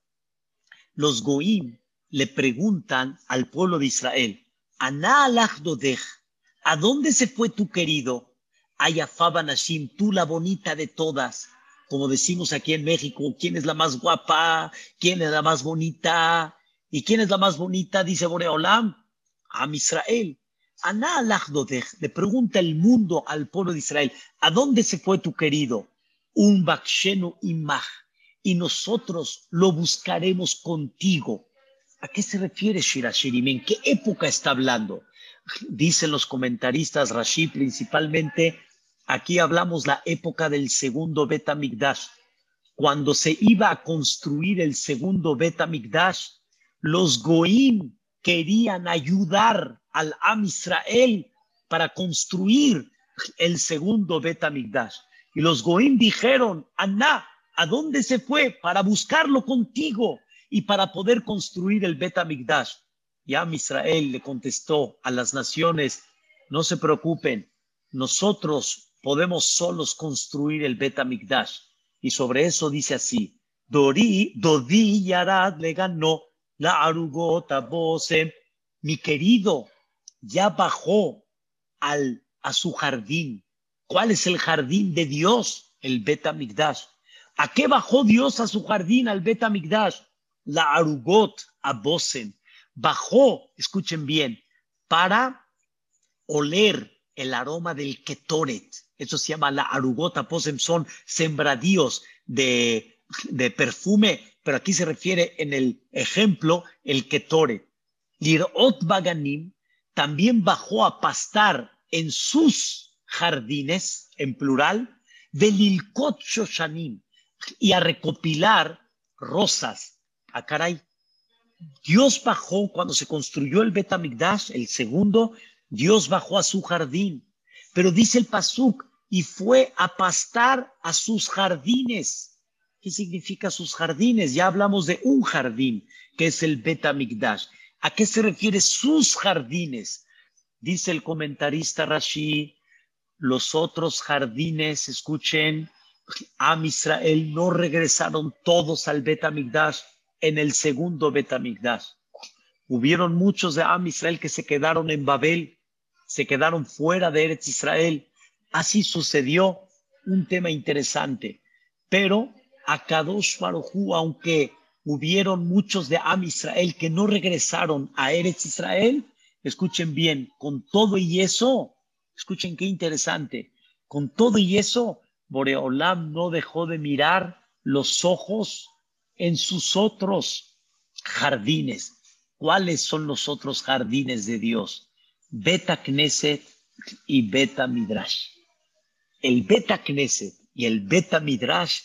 Los goim le preguntan al pueblo de Israel, ¿a dónde se fue tu querido? Ayafaba Nashim, tú la bonita de todas. Como decimos aquí en México, ¿quién es la más guapa? ¿Quién es la más bonita? ¿Y quién es la más bonita? Dice Boreolam, a Israel. Aná le pregunta el mundo al pueblo de Israel, ¿a dónde se fue tu querido? Un bakshenu imach, y nosotros lo buscaremos contigo. ¿A qué se refiere Shirashirim? ¿En qué época está hablando? Dicen los comentaristas Rashi principalmente, aquí hablamos la época del segundo Betamigdash. Cuando se iba a construir el segundo Betamigdash, los Goim querían ayudar al Am Israel para construir el segundo Betamigdash. Y los Goim dijeron, Aná, ¿a dónde se fue? Para buscarlo contigo y para poder construir el Bet Amigdash. Ya Israel le contestó a las naciones, no se preocupen, nosotros podemos solos construir el Bet Amigdash. Y sobre eso dice así, Dori, Dodi Yarad le ganó la arugota Bose, mi querido, ya bajó al, a su jardín. ¿Cuál es el jardín de Dios? El Bet Amigdash. ¿A qué bajó Dios a su jardín, al Bet Amigdash? La arugot abosen, bajó, escuchen bien, para oler el aroma del ketoret. Eso se llama la arugot abosen, son sembradíos de, de perfume, pero aquí se refiere en el ejemplo el ketoret. Lirot Baganim también bajó a pastar en sus jardines, en plural, de Lilkot Shoshanim, y a recopilar rosas Ah, caray. Dios bajó cuando se construyó el Betamigdash, el segundo, Dios bajó a su jardín. Pero dice el Pasuk, y fue a pastar a sus jardines. ¿Qué significa sus jardines? Ya hablamos de un jardín, que es el Betamigdash. ¿A qué se refiere sus jardines? Dice el comentarista Rashi, los otros jardines, escuchen, a Israel no regresaron todos al Betamigdash en el segundo Betamigdash. Hubieron muchos de Am Israel que se quedaron en Babel, se quedaron fuera de Eretz Israel. Así sucedió un tema interesante. Pero a Kadosh Barujú, aunque hubieron muchos de Am Israel que no regresaron a Eretz Israel, escuchen bien, con todo y eso, escuchen qué interesante, con todo y eso, Boreolam no dejó de mirar los ojos en sus otros jardines. ¿Cuáles son los otros jardines de Dios? Beta Knesset y Beta Midrash. El Beta Knesset y el Beta Midrash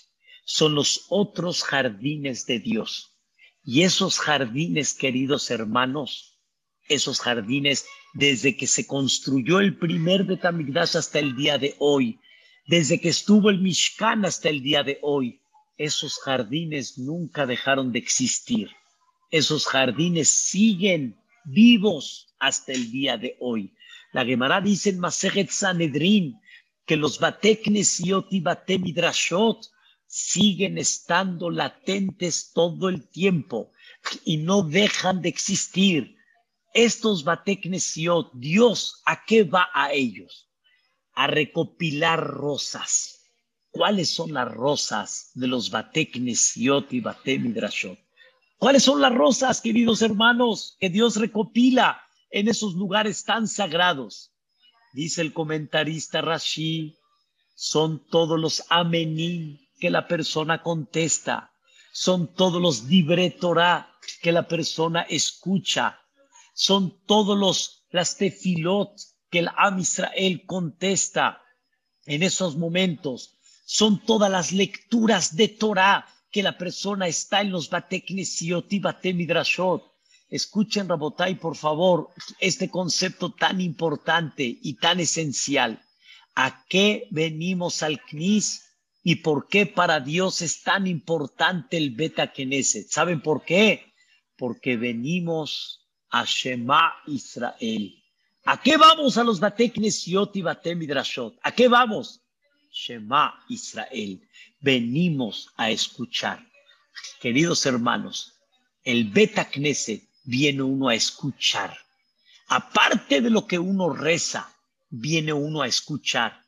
son los otros jardines de Dios. Y esos jardines, queridos hermanos, esos jardines desde que se construyó el primer Betamigdash hasta el día de hoy, desde que estuvo el Mishkan hasta el día de hoy, esos jardines nunca dejaron de existir. Esos jardines siguen vivos hasta el día de hoy. La Gemara dice en Masejet Sanedrin que los Bateknesiot y Batemidrashot siguen estando latentes todo el tiempo y no dejan de existir. Estos Bateknesiot, Dios, ¿a qué va a ellos? A recopilar rosas. ¿Cuáles son las rosas de los Bateknesiot y Batemidrashot? ¿Cuáles son las rosas, queridos hermanos, que Dios recopila en esos lugares tan sagrados? Dice el comentarista Rashi, son todos los amení que la persona contesta, son todos los dibre Torah que la persona escucha, son todos los las tefilot que el Am Israel contesta en esos momentos, son todas las lecturas de Torah que la persona está en los Bateknesiot y Batemidrashot. Escuchen, Rabotai, por favor, este concepto tan importante y tan esencial. ¿A qué venimos al Knis y por qué para Dios es tan importante el Beta Knesset? ¿Saben por qué? Porque venimos a Shema Israel. ¿A qué vamos a los Bateknesiot y Batemidrashot? ¿A qué vamos? Shema Israel. Venimos a escuchar. Queridos hermanos, el Beta Knesset viene uno a escuchar. Aparte de lo que uno reza, viene uno a escuchar.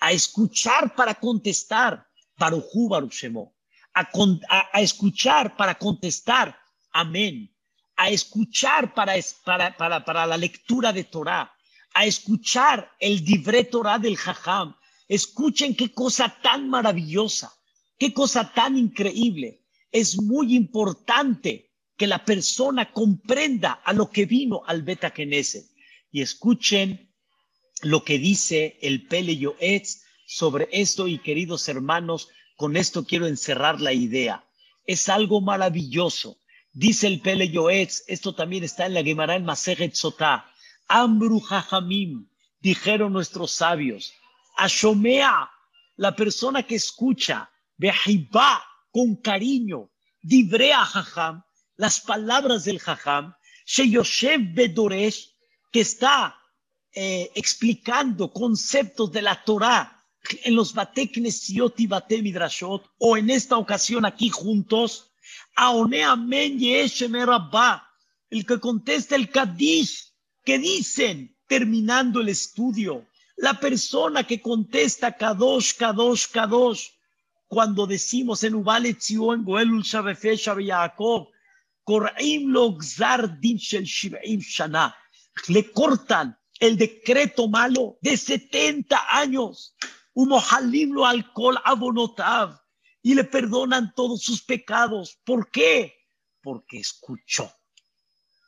A escuchar para contestar. Barujú Baruchemo. A, a, escuchar para contestar. Amén. A escuchar para, para, para, para la lectura de Torah. A escuchar el Divré Torah del Jajam Escuchen qué cosa tan maravillosa, qué cosa tan increíble. Es muy importante que la persona comprenda a lo que vino al Beta. Y escuchen lo que dice el Pele Yoetz sobre esto y queridos hermanos, con esto quiero encerrar la idea. Es algo maravilloso. Dice el Pele Yoetz, esto también está en la Gemara en Masejet Sotá. Ambru Jajamim, dijeron nuestros sabios, Ashomea, la persona que escucha, Behibá, con cariño, Dibrea Jajam, las palabras del Jajam, Sheyoshev Bedoresh, que está eh, explicando conceptos de la Torah en los Bateknesiot y Bate Midrashot, o en esta ocasión aquí juntos, Aonea Men el que contesta el Kadish, que dicen terminando el estudio, la persona que contesta Kadosh, Kadosh, Kadosh, cuando decimos en Ubale Tzion, Goelul Shabefe Yaakov, Kor'im lo din shel Shiv'im Shana, le cortan el decreto malo de 70 años, Umohalim lo alcohol abonotav, y le perdonan todos sus pecados. ¿Por qué? Porque escuchó,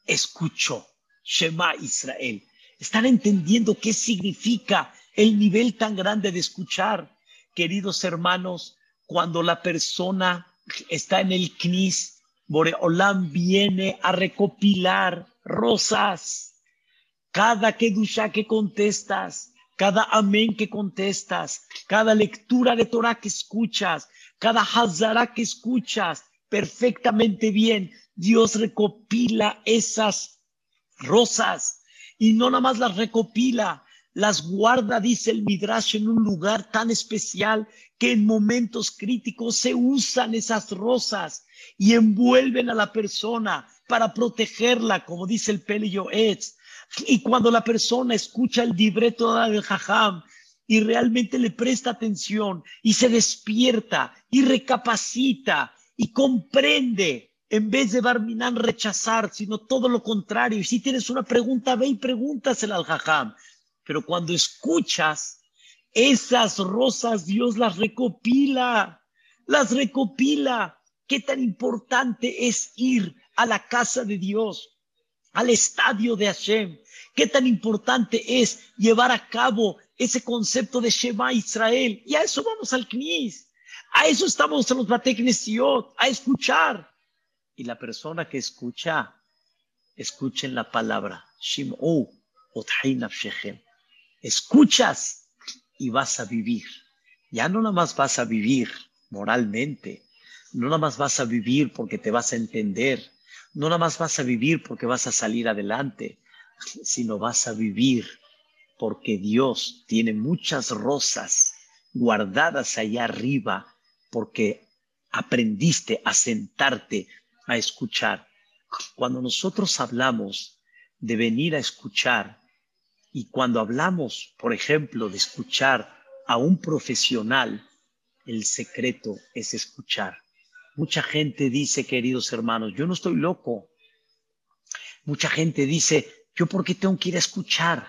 escuchó Shema Israel están entendiendo qué significa el nivel tan grande de escuchar. Queridos hermanos, cuando la persona está en el CNIS, Boreolam viene a recopilar rosas. Cada kedusha que contestas, cada amén que contestas, cada lectura de Torah que escuchas, cada hazara que escuchas, perfectamente bien, Dios recopila esas rosas y no nada más las recopila, las guarda, dice el Midrash, en un lugar tan especial que en momentos críticos se usan esas rosas y envuelven a la persona para protegerla, como dice el Pelio. Y cuando la persona escucha el libreto del Jajam y realmente le presta atención y se despierta y recapacita y comprende en vez de Barminan rechazar, sino todo lo contrario. Y si tienes una pregunta, ve y pregúntasela al jajam. Pero cuando escuchas, esas rosas Dios las recopila, las recopila. Qué tan importante es ir a la casa de Dios, al estadio de Hashem. Qué tan importante es llevar a cabo ese concepto de Shema Israel. Y a eso vamos al Knis. A eso estamos en los Bateknesiot, a escuchar. Y la persona que escucha escuchen la palabra. Shim'u. Escuchas y vas a vivir. Ya no nada más vas a vivir moralmente, no nada más vas a vivir porque te vas a entender, no nada más vas a vivir porque vas a salir adelante, sino vas a vivir porque Dios tiene muchas rosas guardadas allá arriba porque aprendiste a sentarte a escuchar. Cuando nosotros hablamos de venir a escuchar y cuando hablamos, por ejemplo, de escuchar a un profesional, el secreto es escuchar. Mucha gente dice, queridos hermanos, yo no estoy loco. Mucha gente dice, yo por qué tengo que ir a escuchar.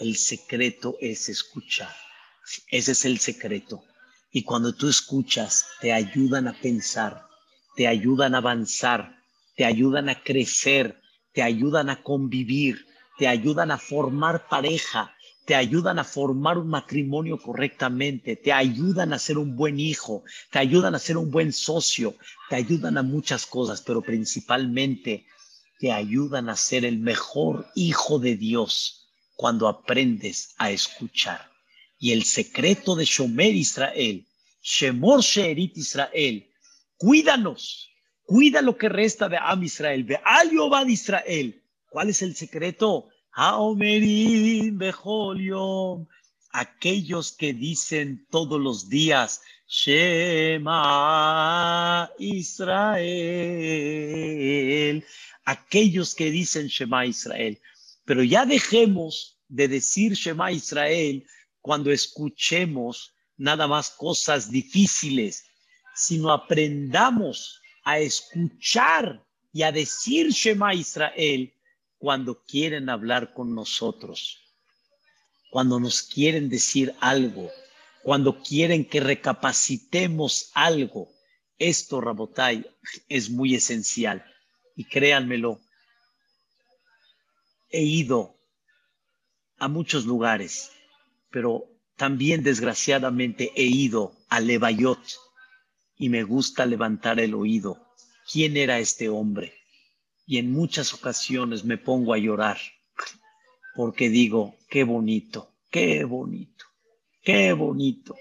El secreto es escuchar. Ese es el secreto. Y cuando tú escuchas, te ayudan a pensar, te ayudan a avanzar, te ayudan a crecer, te ayudan a convivir, te ayudan a formar pareja, te ayudan a formar un matrimonio correctamente, te ayudan a ser un buen hijo, te ayudan a ser un buen socio, te ayudan a muchas cosas, pero principalmente te ayudan a ser el mejor hijo de Dios cuando aprendes a escuchar. Y el secreto de Shomer Israel, Shemor Sheerit Israel, cuídanos, cuida lo que resta de Am Israel, de Al Israel. ¿Cuál es el secreto? Aquellos que dicen todos los días, Shema Israel, aquellos que dicen Shema Israel. Pero ya dejemos de decir Shema Israel cuando escuchemos nada más cosas difíciles, sino aprendamos a escuchar y a decir Shema Israel cuando quieren hablar con nosotros, cuando nos quieren decir algo, cuando quieren que recapacitemos algo. Esto, Rabotai, es muy esencial. Y créanmelo, he ido a muchos lugares, pero también desgraciadamente he ido a Levayot y me gusta levantar el oído. ¿Quién era este hombre? y en muchas ocasiones me pongo a llorar porque digo, qué bonito, qué bonito, qué bonito.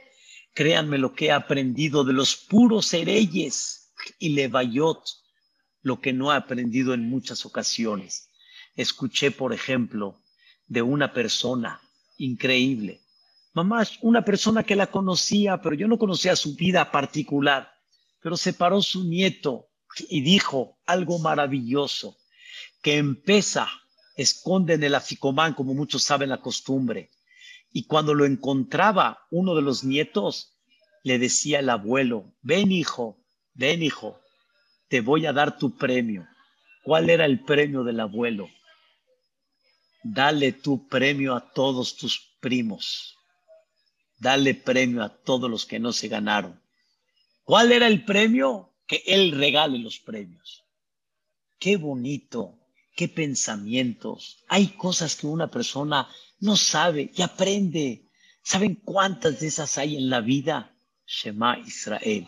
Créanme lo que he aprendido de los puros hereyes y levayot, lo que no he aprendido en muchas ocasiones. Escuché, por ejemplo, de una persona increíble. Mamá, una persona que la conocía, pero yo no conocía su vida particular, pero separó su nieto y dijo algo maravilloso, que empieza esconde en el aficomán, como muchos saben la costumbre. Y cuando lo encontraba uno de los nietos, le decía el abuelo, ven hijo, ven hijo, te voy a dar tu premio. ¿Cuál era el premio del abuelo? Dale tu premio a todos tus primos. Dale premio a todos los que no se ganaron. ¿Cuál era el premio? que Él regale los premios. Qué bonito, qué pensamientos. Hay cosas que una persona no sabe y aprende. ¿Saben cuántas de esas hay en la vida? Shema Israel.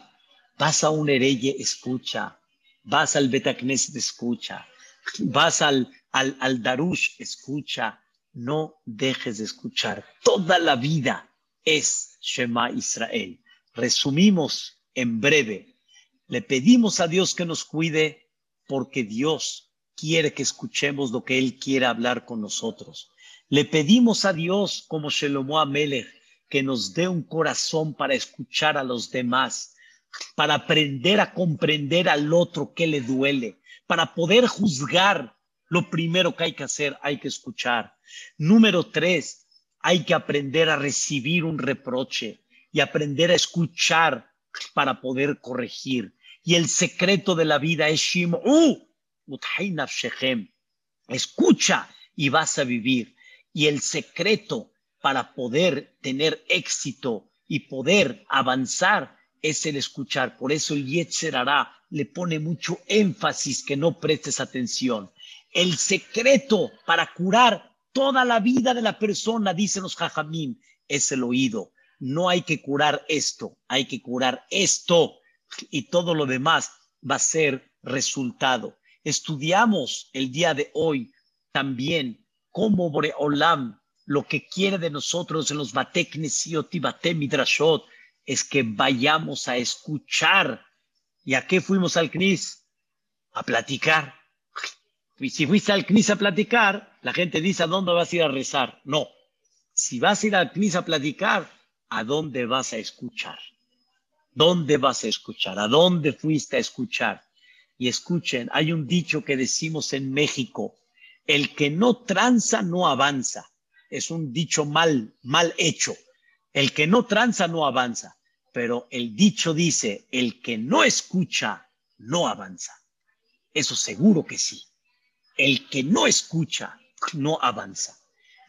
Vas a un hereye, escucha. Vas al Betacneset, escucha. Vas al, al, al Darush, escucha. No dejes de escuchar. Toda la vida es Shema Israel. Resumimos en breve le pedimos a Dios que nos cuide porque Dios quiere que escuchemos lo que Él quiere hablar con nosotros. Le pedimos a Dios, como Shelomo Amelech, que nos dé un corazón para escuchar a los demás, para aprender a comprender al otro que le duele, para poder juzgar. Lo primero que hay que hacer, hay que escuchar. Número tres, hay que aprender a recibir un reproche y aprender a escuchar para poder corregir. Y el secreto de la vida es Shim'u. Escucha y vas a vivir. Y el secreto para poder tener éxito y poder avanzar es el escuchar. Por eso el Yetzer le pone mucho énfasis que no prestes atención. El secreto para curar toda la vida de la persona, dicen los jajamim, es el oído. No hay que curar esto, hay que curar esto y todo lo demás va a ser resultado. estudiamos el día de hoy también cómo Boreolam lo que quiere de nosotros en los Bateknesiot y Bate Midrashot es que vayamos a escuchar. ¿Y a qué fuimos al Knis? A platicar. Si fuiste al Knis a platicar, la gente dice, ¿a dónde vas a ir a rezar? No. Si vas a ir al Knis a platicar, ¿a dónde vas a escuchar? ¿Dónde vas a escuchar? ¿A dónde fuiste a escuchar? Y escuchen, hay un dicho que decimos en México, el que no tranza no avanza. Es un dicho mal, mal hecho. El que no tranza no avanza. Pero el dicho dice, el que no escucha no avanza. Eso seguro que sí. El que no escucha no avanza.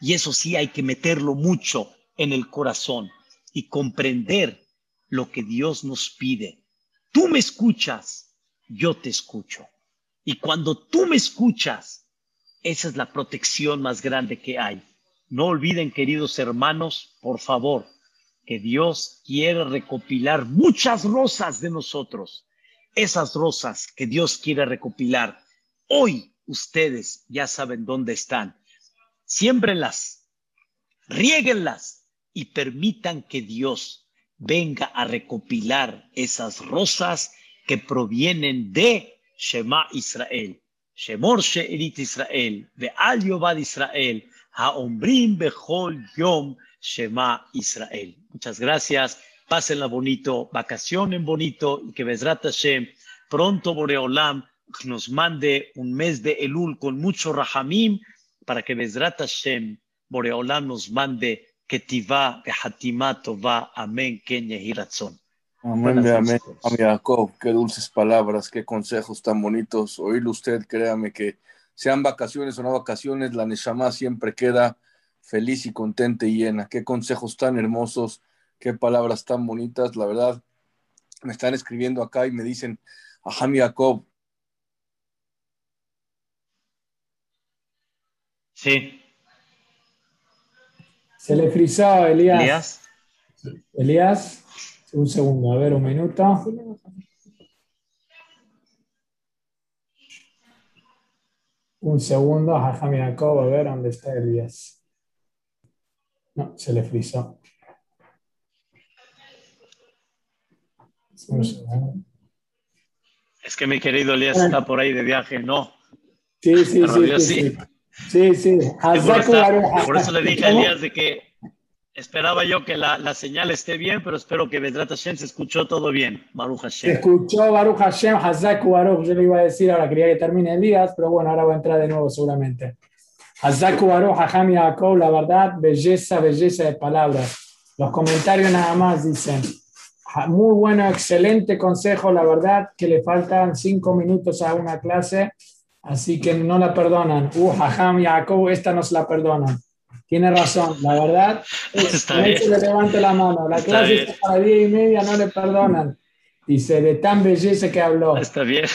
Y eso sí hay que meterlo mucho en el corazón y comprender lo que Dios nos pide. Tú me escuchas, yo te escucho. Y cuando tú me escuchas, esa es la protección más grande que hay. No olviden, queridos hermanos, por favor, que Dios quiere recopilar muchas rosas de nosotros. Esas rosas que Dios quiere recopilar. Hoy ustedes ya saben dónde están. Siémbrenlas, riéguenlas y permitan que Dios venga a recopilar esas rosas que provienen de Shema Israel. Shemor She'erit Israel, Ve'al Yobad Israel, Haombrim Bechol Yom Shema Israel. Muchas gracias, pásenla bonito, vacacionen bonito y que Bezrat Hashem pronto Boreolam nos mande un mes de Elul con mucho Rahamim para que Bezrat Hashem Boreolam nos mande Ketivá Behatimá Tová. Amén, Ken Yehiratzon. Amén, amén. Amén, Jacob, qué dulces palabras, qué consejos tan bonitos. Oírlo usted, créame que sean vacaciones o no vacaciones, la Neshama siempre queda feliz y contenta y llena. Qué consejos tan hermosos, qué palabras tan bonitas. La verdad, me están escribiendo acá y me dicen, Ajami Jacob. Sí. Se le frizó, Elías. Elías. Elías. Un segundo, a ver, un minuto. Un segundo, Jajami Jacob, a ver dónde está Elías. No, se le frizó. Es que mi querido Elías está por ahí de viaje, ¿no? Sí, sí, sí, sí, sí. Sí, Por eso le dije a Elías de que Esperaba yo que la, la, señal esté bien, pero espero que Vedrat Hashem se escuchó todo bien. Baruch Hashem. Se escuchó Baruch Hashem, Hazaku Baruch. Yo le iba a decir, ahora quería que termine Elías, pero bueno, ahora va a entrar de nuevo seguramente. Hazaku Baruch, Hajam Yaakov, la verdad, belleza, belleza de palabras. Los comentarios nada más dicen, muy bueno, excelente consejo, la verdad, que le faltan cinco minutos a una clase, así que no la perdonan. Uh, Hajam Yaakov, esta nos la perdonan. Tiene razón, la verdad. Está no se le levante la mano. La clase está para diez y media, no le perdonan. Dice, de tan belleza que habló. Está bien.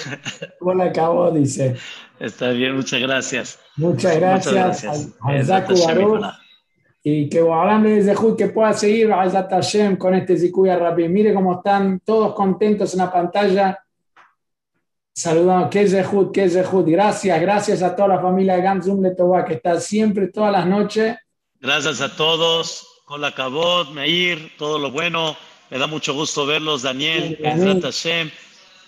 ¿Cómo la acabó? Dice. Está bien, muchas gracias. Muchas gracias, a Zaku Baruch. Y que Ojalá desde que pueda seguir a Hashem con este Zikuya Rabbi. Mire cómo están todos contentos en la pantalla. Saludamos, que Zehut, que Zehut. Gracias, gracias a toda la familia de Gamzum Letová que está siempre, todas las noches, Gracias a todos. Hola, Cabot, Meir, todo lo bueno. Me da mucho gusto verlos, Daniel, Hashem,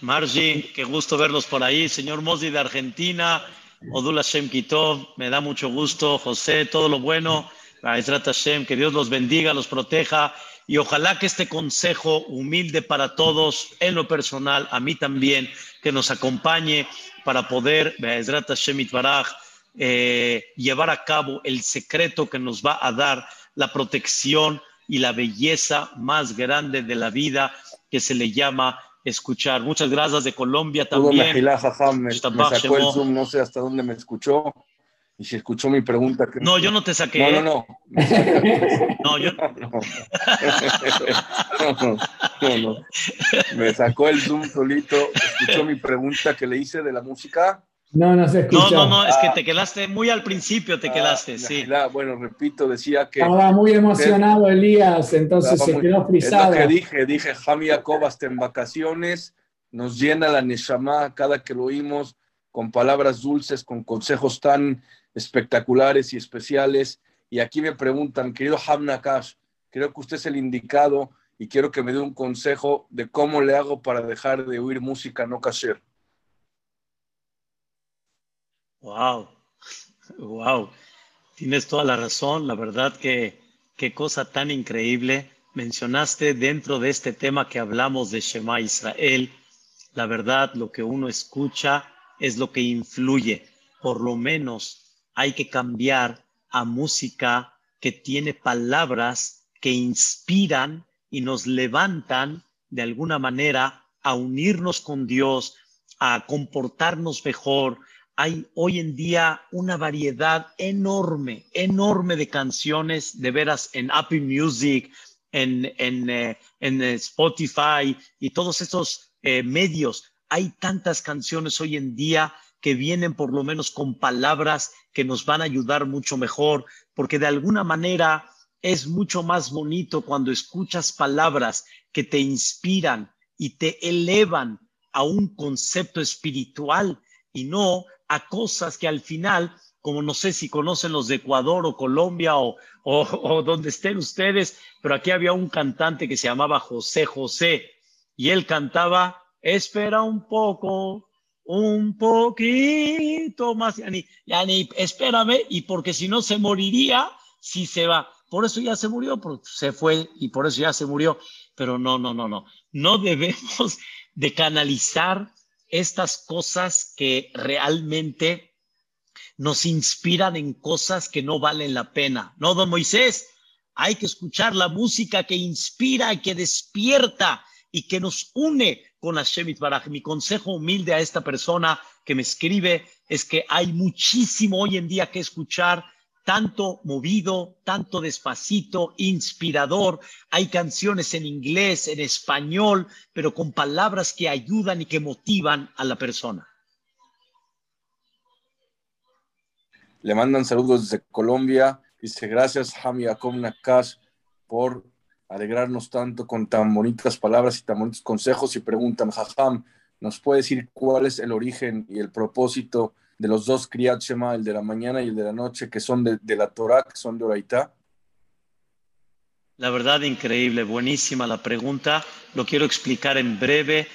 Margie, qué gusto verlos por ahí. Señor Mosdi de Argentina, Odula Hashem Kitov, me da mucho gusto. José, todo lo bueno. Hashem, que Dios los bendiga, los proteja. Y ojalá que este consejo humilde para todos, en lo personal, a mí también, que nos acompañe para poder, eh, llevar a cabo el secreto que nos va a dar la protección y la belleza más grande de la vida que se le llama escuchar. Muchas gracias de Colombia también. Me, me, sacó el Zoom, no sé hasta dónde me escuchó. Y si escuchó mi pregunta. Que no, yo no te saqué. No, no, no. no, yo no. no, no. Me sacó el Zoom solito. Escuchó mi pregunta que le hice de la música. No, no se escucha. No, no, no, es que te quedaste muy al principio, te ah, quedaste, sí. bueno, repito, decía que... Estaba muy emocionado Elías, entonces se quedó frisado. Es lo que dije, dije, Jami Jacob hasta en vacaciones, nos llena la Neshama cada que lo oímos, con palabras dulces, con consejos tan espectaculares y especiales. Y aquí me preguntan, querido Hamnakash, creo que usted es el indicado y quiero que me dé un consejo de cómo le hago para dejar de oír música no kasher. Wow, wow, tienes toda la razón. La verdad que qué cosa tan increíble. Mencionaste dentro de este tema que hablamos de Shema Israel, la verdad, lo que uno escucha es lo que influye. Por lo menos hay que cambiar a música que tiene palabras que inspiran y nos levantan de alguna manera a unirnos con Dios, a comportarnos mejor. Hay hoy en día una variedad enorme, enorme de canciones, de veras, en Apple Music, en, en, eh, en Spotify y todos estos eh, medios. Hay tantas canciones hoy en día que vienen por lo menos con palabras que nos van a ayudar mucho mejor, porque de alguna manera es mucho más bonito cuando escuchas palabras que te inspiran y te elevan a un concepto espiritual y no a cosas que al final, como no sé si conocen los de Ecuador o Colombia o, o, o donde estén ustedes, pero aquí había un cantante que se llamaba José José y él cantaba, espera un poco, un poquito más, yani, yani, espérame, y porque si no se moriría si se va por eso ya se murió, porque se fue y por eso ya se murió. Pero no, no, no, no. No debemos de canalizar estas cosas que realmente nos inspiran en cosas que no valen la pena. No, don Moisés, hay que escuchar la música que inspira, que despierta y que nos une con Hashem Baraj. Mi consejo humilde a esta persona que me escribe es que hay muchísimo hoy en día que escuchar tanto movido, tanto despacito, inspirador. Hay canciones en inglés, en español, pero con palabras que ayudan y que motivan a la persona. Le mandan saludos desde Colombia. Dice, gracias, Hami Akom por alegrarnos tanto con tan bonitas palabras y tan bonitos consejos. Y preguntan, Jajam, ¿nos puede decir cuál es el origen y el propósito de los dos Kriyat Shema, el de la mañana y el de la noche, que son de, la Torah, que son de Oraitá? La verdad, increíble, buenísima la pregunta. Lo quiero explicar en breve.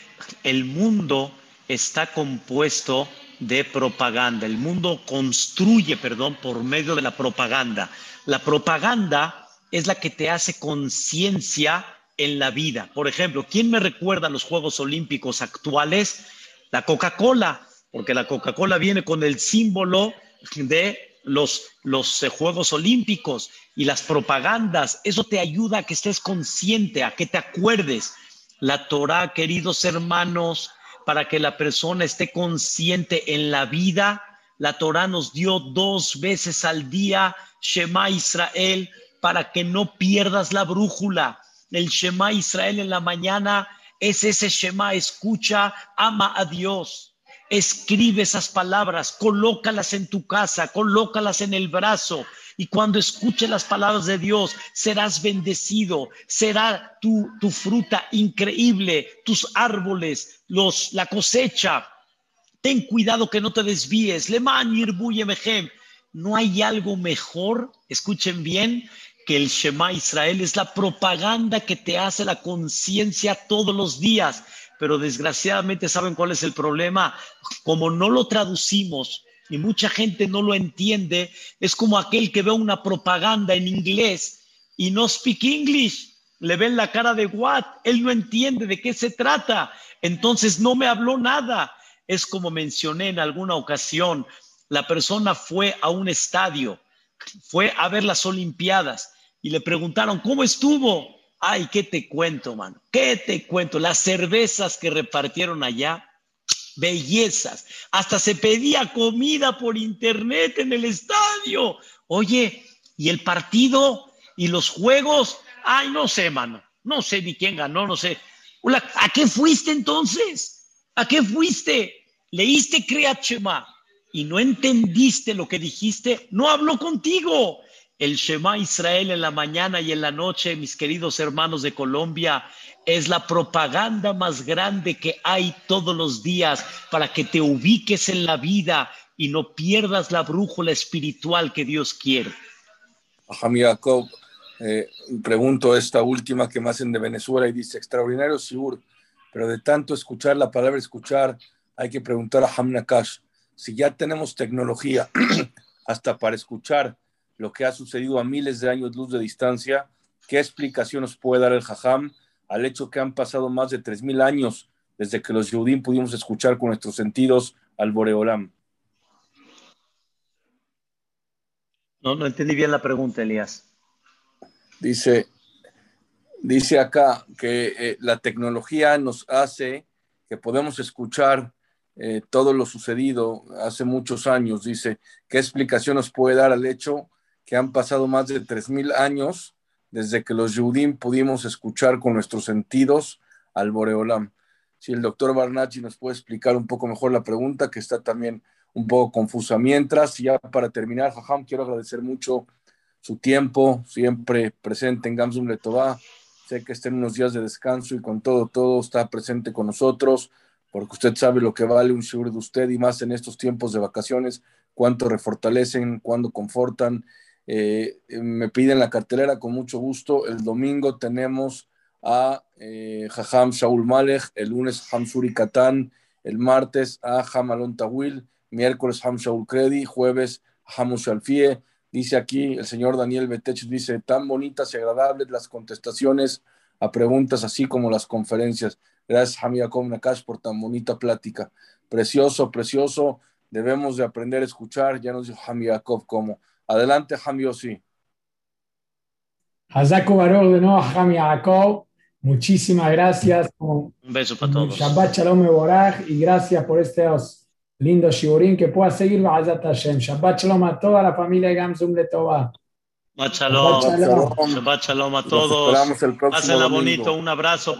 El mundo está compuesto de propaganda. El mundo construye, perdón, por medio de la propaganda. La propaganda es la que te hace conciencia en la vida. Por ejemplo, ¿quién me recuerda los Juegos Olímpicos actuales? La Coca-Cola porque la Coca-Cola viene con el símbolo de los, los eh, Juegos Olímpicos y las propagandas. Eso te ayuda a que estés consciente, a que te acuerdes. La Torah, queridos hermanos, para que la persona esté consciente en la vida, la Torah nos dio dos veces al día Shema Israel para que no pierdas la brújula. El Shema Israel en la mañana es ese Shema, escucha, ama a Dios escribe esas palabras, colócalas en tu casa, colócalas en el brazo. Y cuando escuches las palabras de Dios, serás bendecido, será tu, tu fruta increíble, tus árboles, los, la cosecha. Ten cuidado que no te desvíes. No hay algo mejor, escuchen bien, que el Shema Israel es la propaganda que te hace la conciencia todos los días pero desgraciadamente saben cuál es el problema. Como no lo traducimos y mucha gente no lo entiende, es como aquel que ve una propaganda en inglés y no speak English. Le ven la cara de what? Él no entiende de qué se trata. Entonces no me habló nada. Es como mencioné en alguna ocasión, la persona fue a un estadio, fue a ver las Olimpiadas y le preguntaron, ¿cómo estuvo? Ay, ¿qué te cuento, mano? ¿Qué te cuento? Las cervezas que repartieron allá, bellezas. Hasta se pedía comida por internet en el estadio. Oye, ¿y el partido y los juegos? Ay, no sé, mano. No sé ni quién ganó, no sé. ¿A qué fuiste entonces? ¿A qué fuiste? Leíste Kriyat y no entendiste lo que dijiste, no habló contigo. El Shema Israel en la mañana y en la noche, mis queridos hermanos de Colombia, es la propaganda más grande que hay todos los días para que te ubiques en la vida y no pierdas la brújula espiritual que Dios quiere. Ajam Jacob, eh, pregunto esta última que me hacen de Venezuela y dice, extraordinario Sigur, pero de tanto escuchar la palabra escuchar, hay que preguntar a Hamnakash, si ya tenemos tecnología hasta para escuchar lo que ha sucedido a miles de años luz de distancia, ¿qué explicación nos puede dar el Jajam al hecho que han pasado más de 3.000 años desde que los Yehudim pudimos escuchar con nuestros sentidos al Boreolam? No, no entendí bien la pregunta, Elías. Dice, dice acá que eh, la tecnología nos hace que podemos escuchar eh, todo lo sucedido hace muchos años. Dice, ¿qué explicación nos puede dar al hecho que han pasado más de 3.000 años desde que los Yudim pudimos escuchar con nuestros sentidos al Boreolam? Si el doctor Barnachi nos puede explicar un poco mejor la pregunta, que está también un poco confusa. Mientras, ya para terminar, Jajam, quiero agradecer mucho su tiempo, siempre presente en Gamsum Letová. Sé que está en unos días de descanso y con todo, todo está presente con nosotros, porque usted sabe lo que vale un shiur de usted y más en estos tiempos de vacaciones, cuánto refortalecen, cuánto confortan. Eh, me piden la cartelera con mucho gusto. El domingo tenemos a eh, Jajam Shaul Malech, el lunes Hamsuri Katán, el martes a Hamalon Tawil, miércoles Ham Shaul Kredi, jueves Hamus Alfie. Dice aquí el señor Daniel Betech, dice, tan bonitas y agradables las contestaciones a preguntas, así como las conferencias. Gracias, Ham Yaakov Nakash, por tan bonita plática. Precioso, precioso. Debemos de aprender a escuchar. Ya nos dijo Ham Yaakov cómo. Adelante, Ham Yossi. De nuevo, Ham Yaakov. Muchísimas gracias. Un beso para todos. Shabbat Shalom Boraj y gracias por estos lindos shiurim que pueda seguir Ba'azat Hashem. Shabbat Shalom a toda la familia de Gamsum Letová. Shabbat Shalom. Shabbat Shalom. Shabbat Shalom a todos. Pásenla bonito. Un abrazo.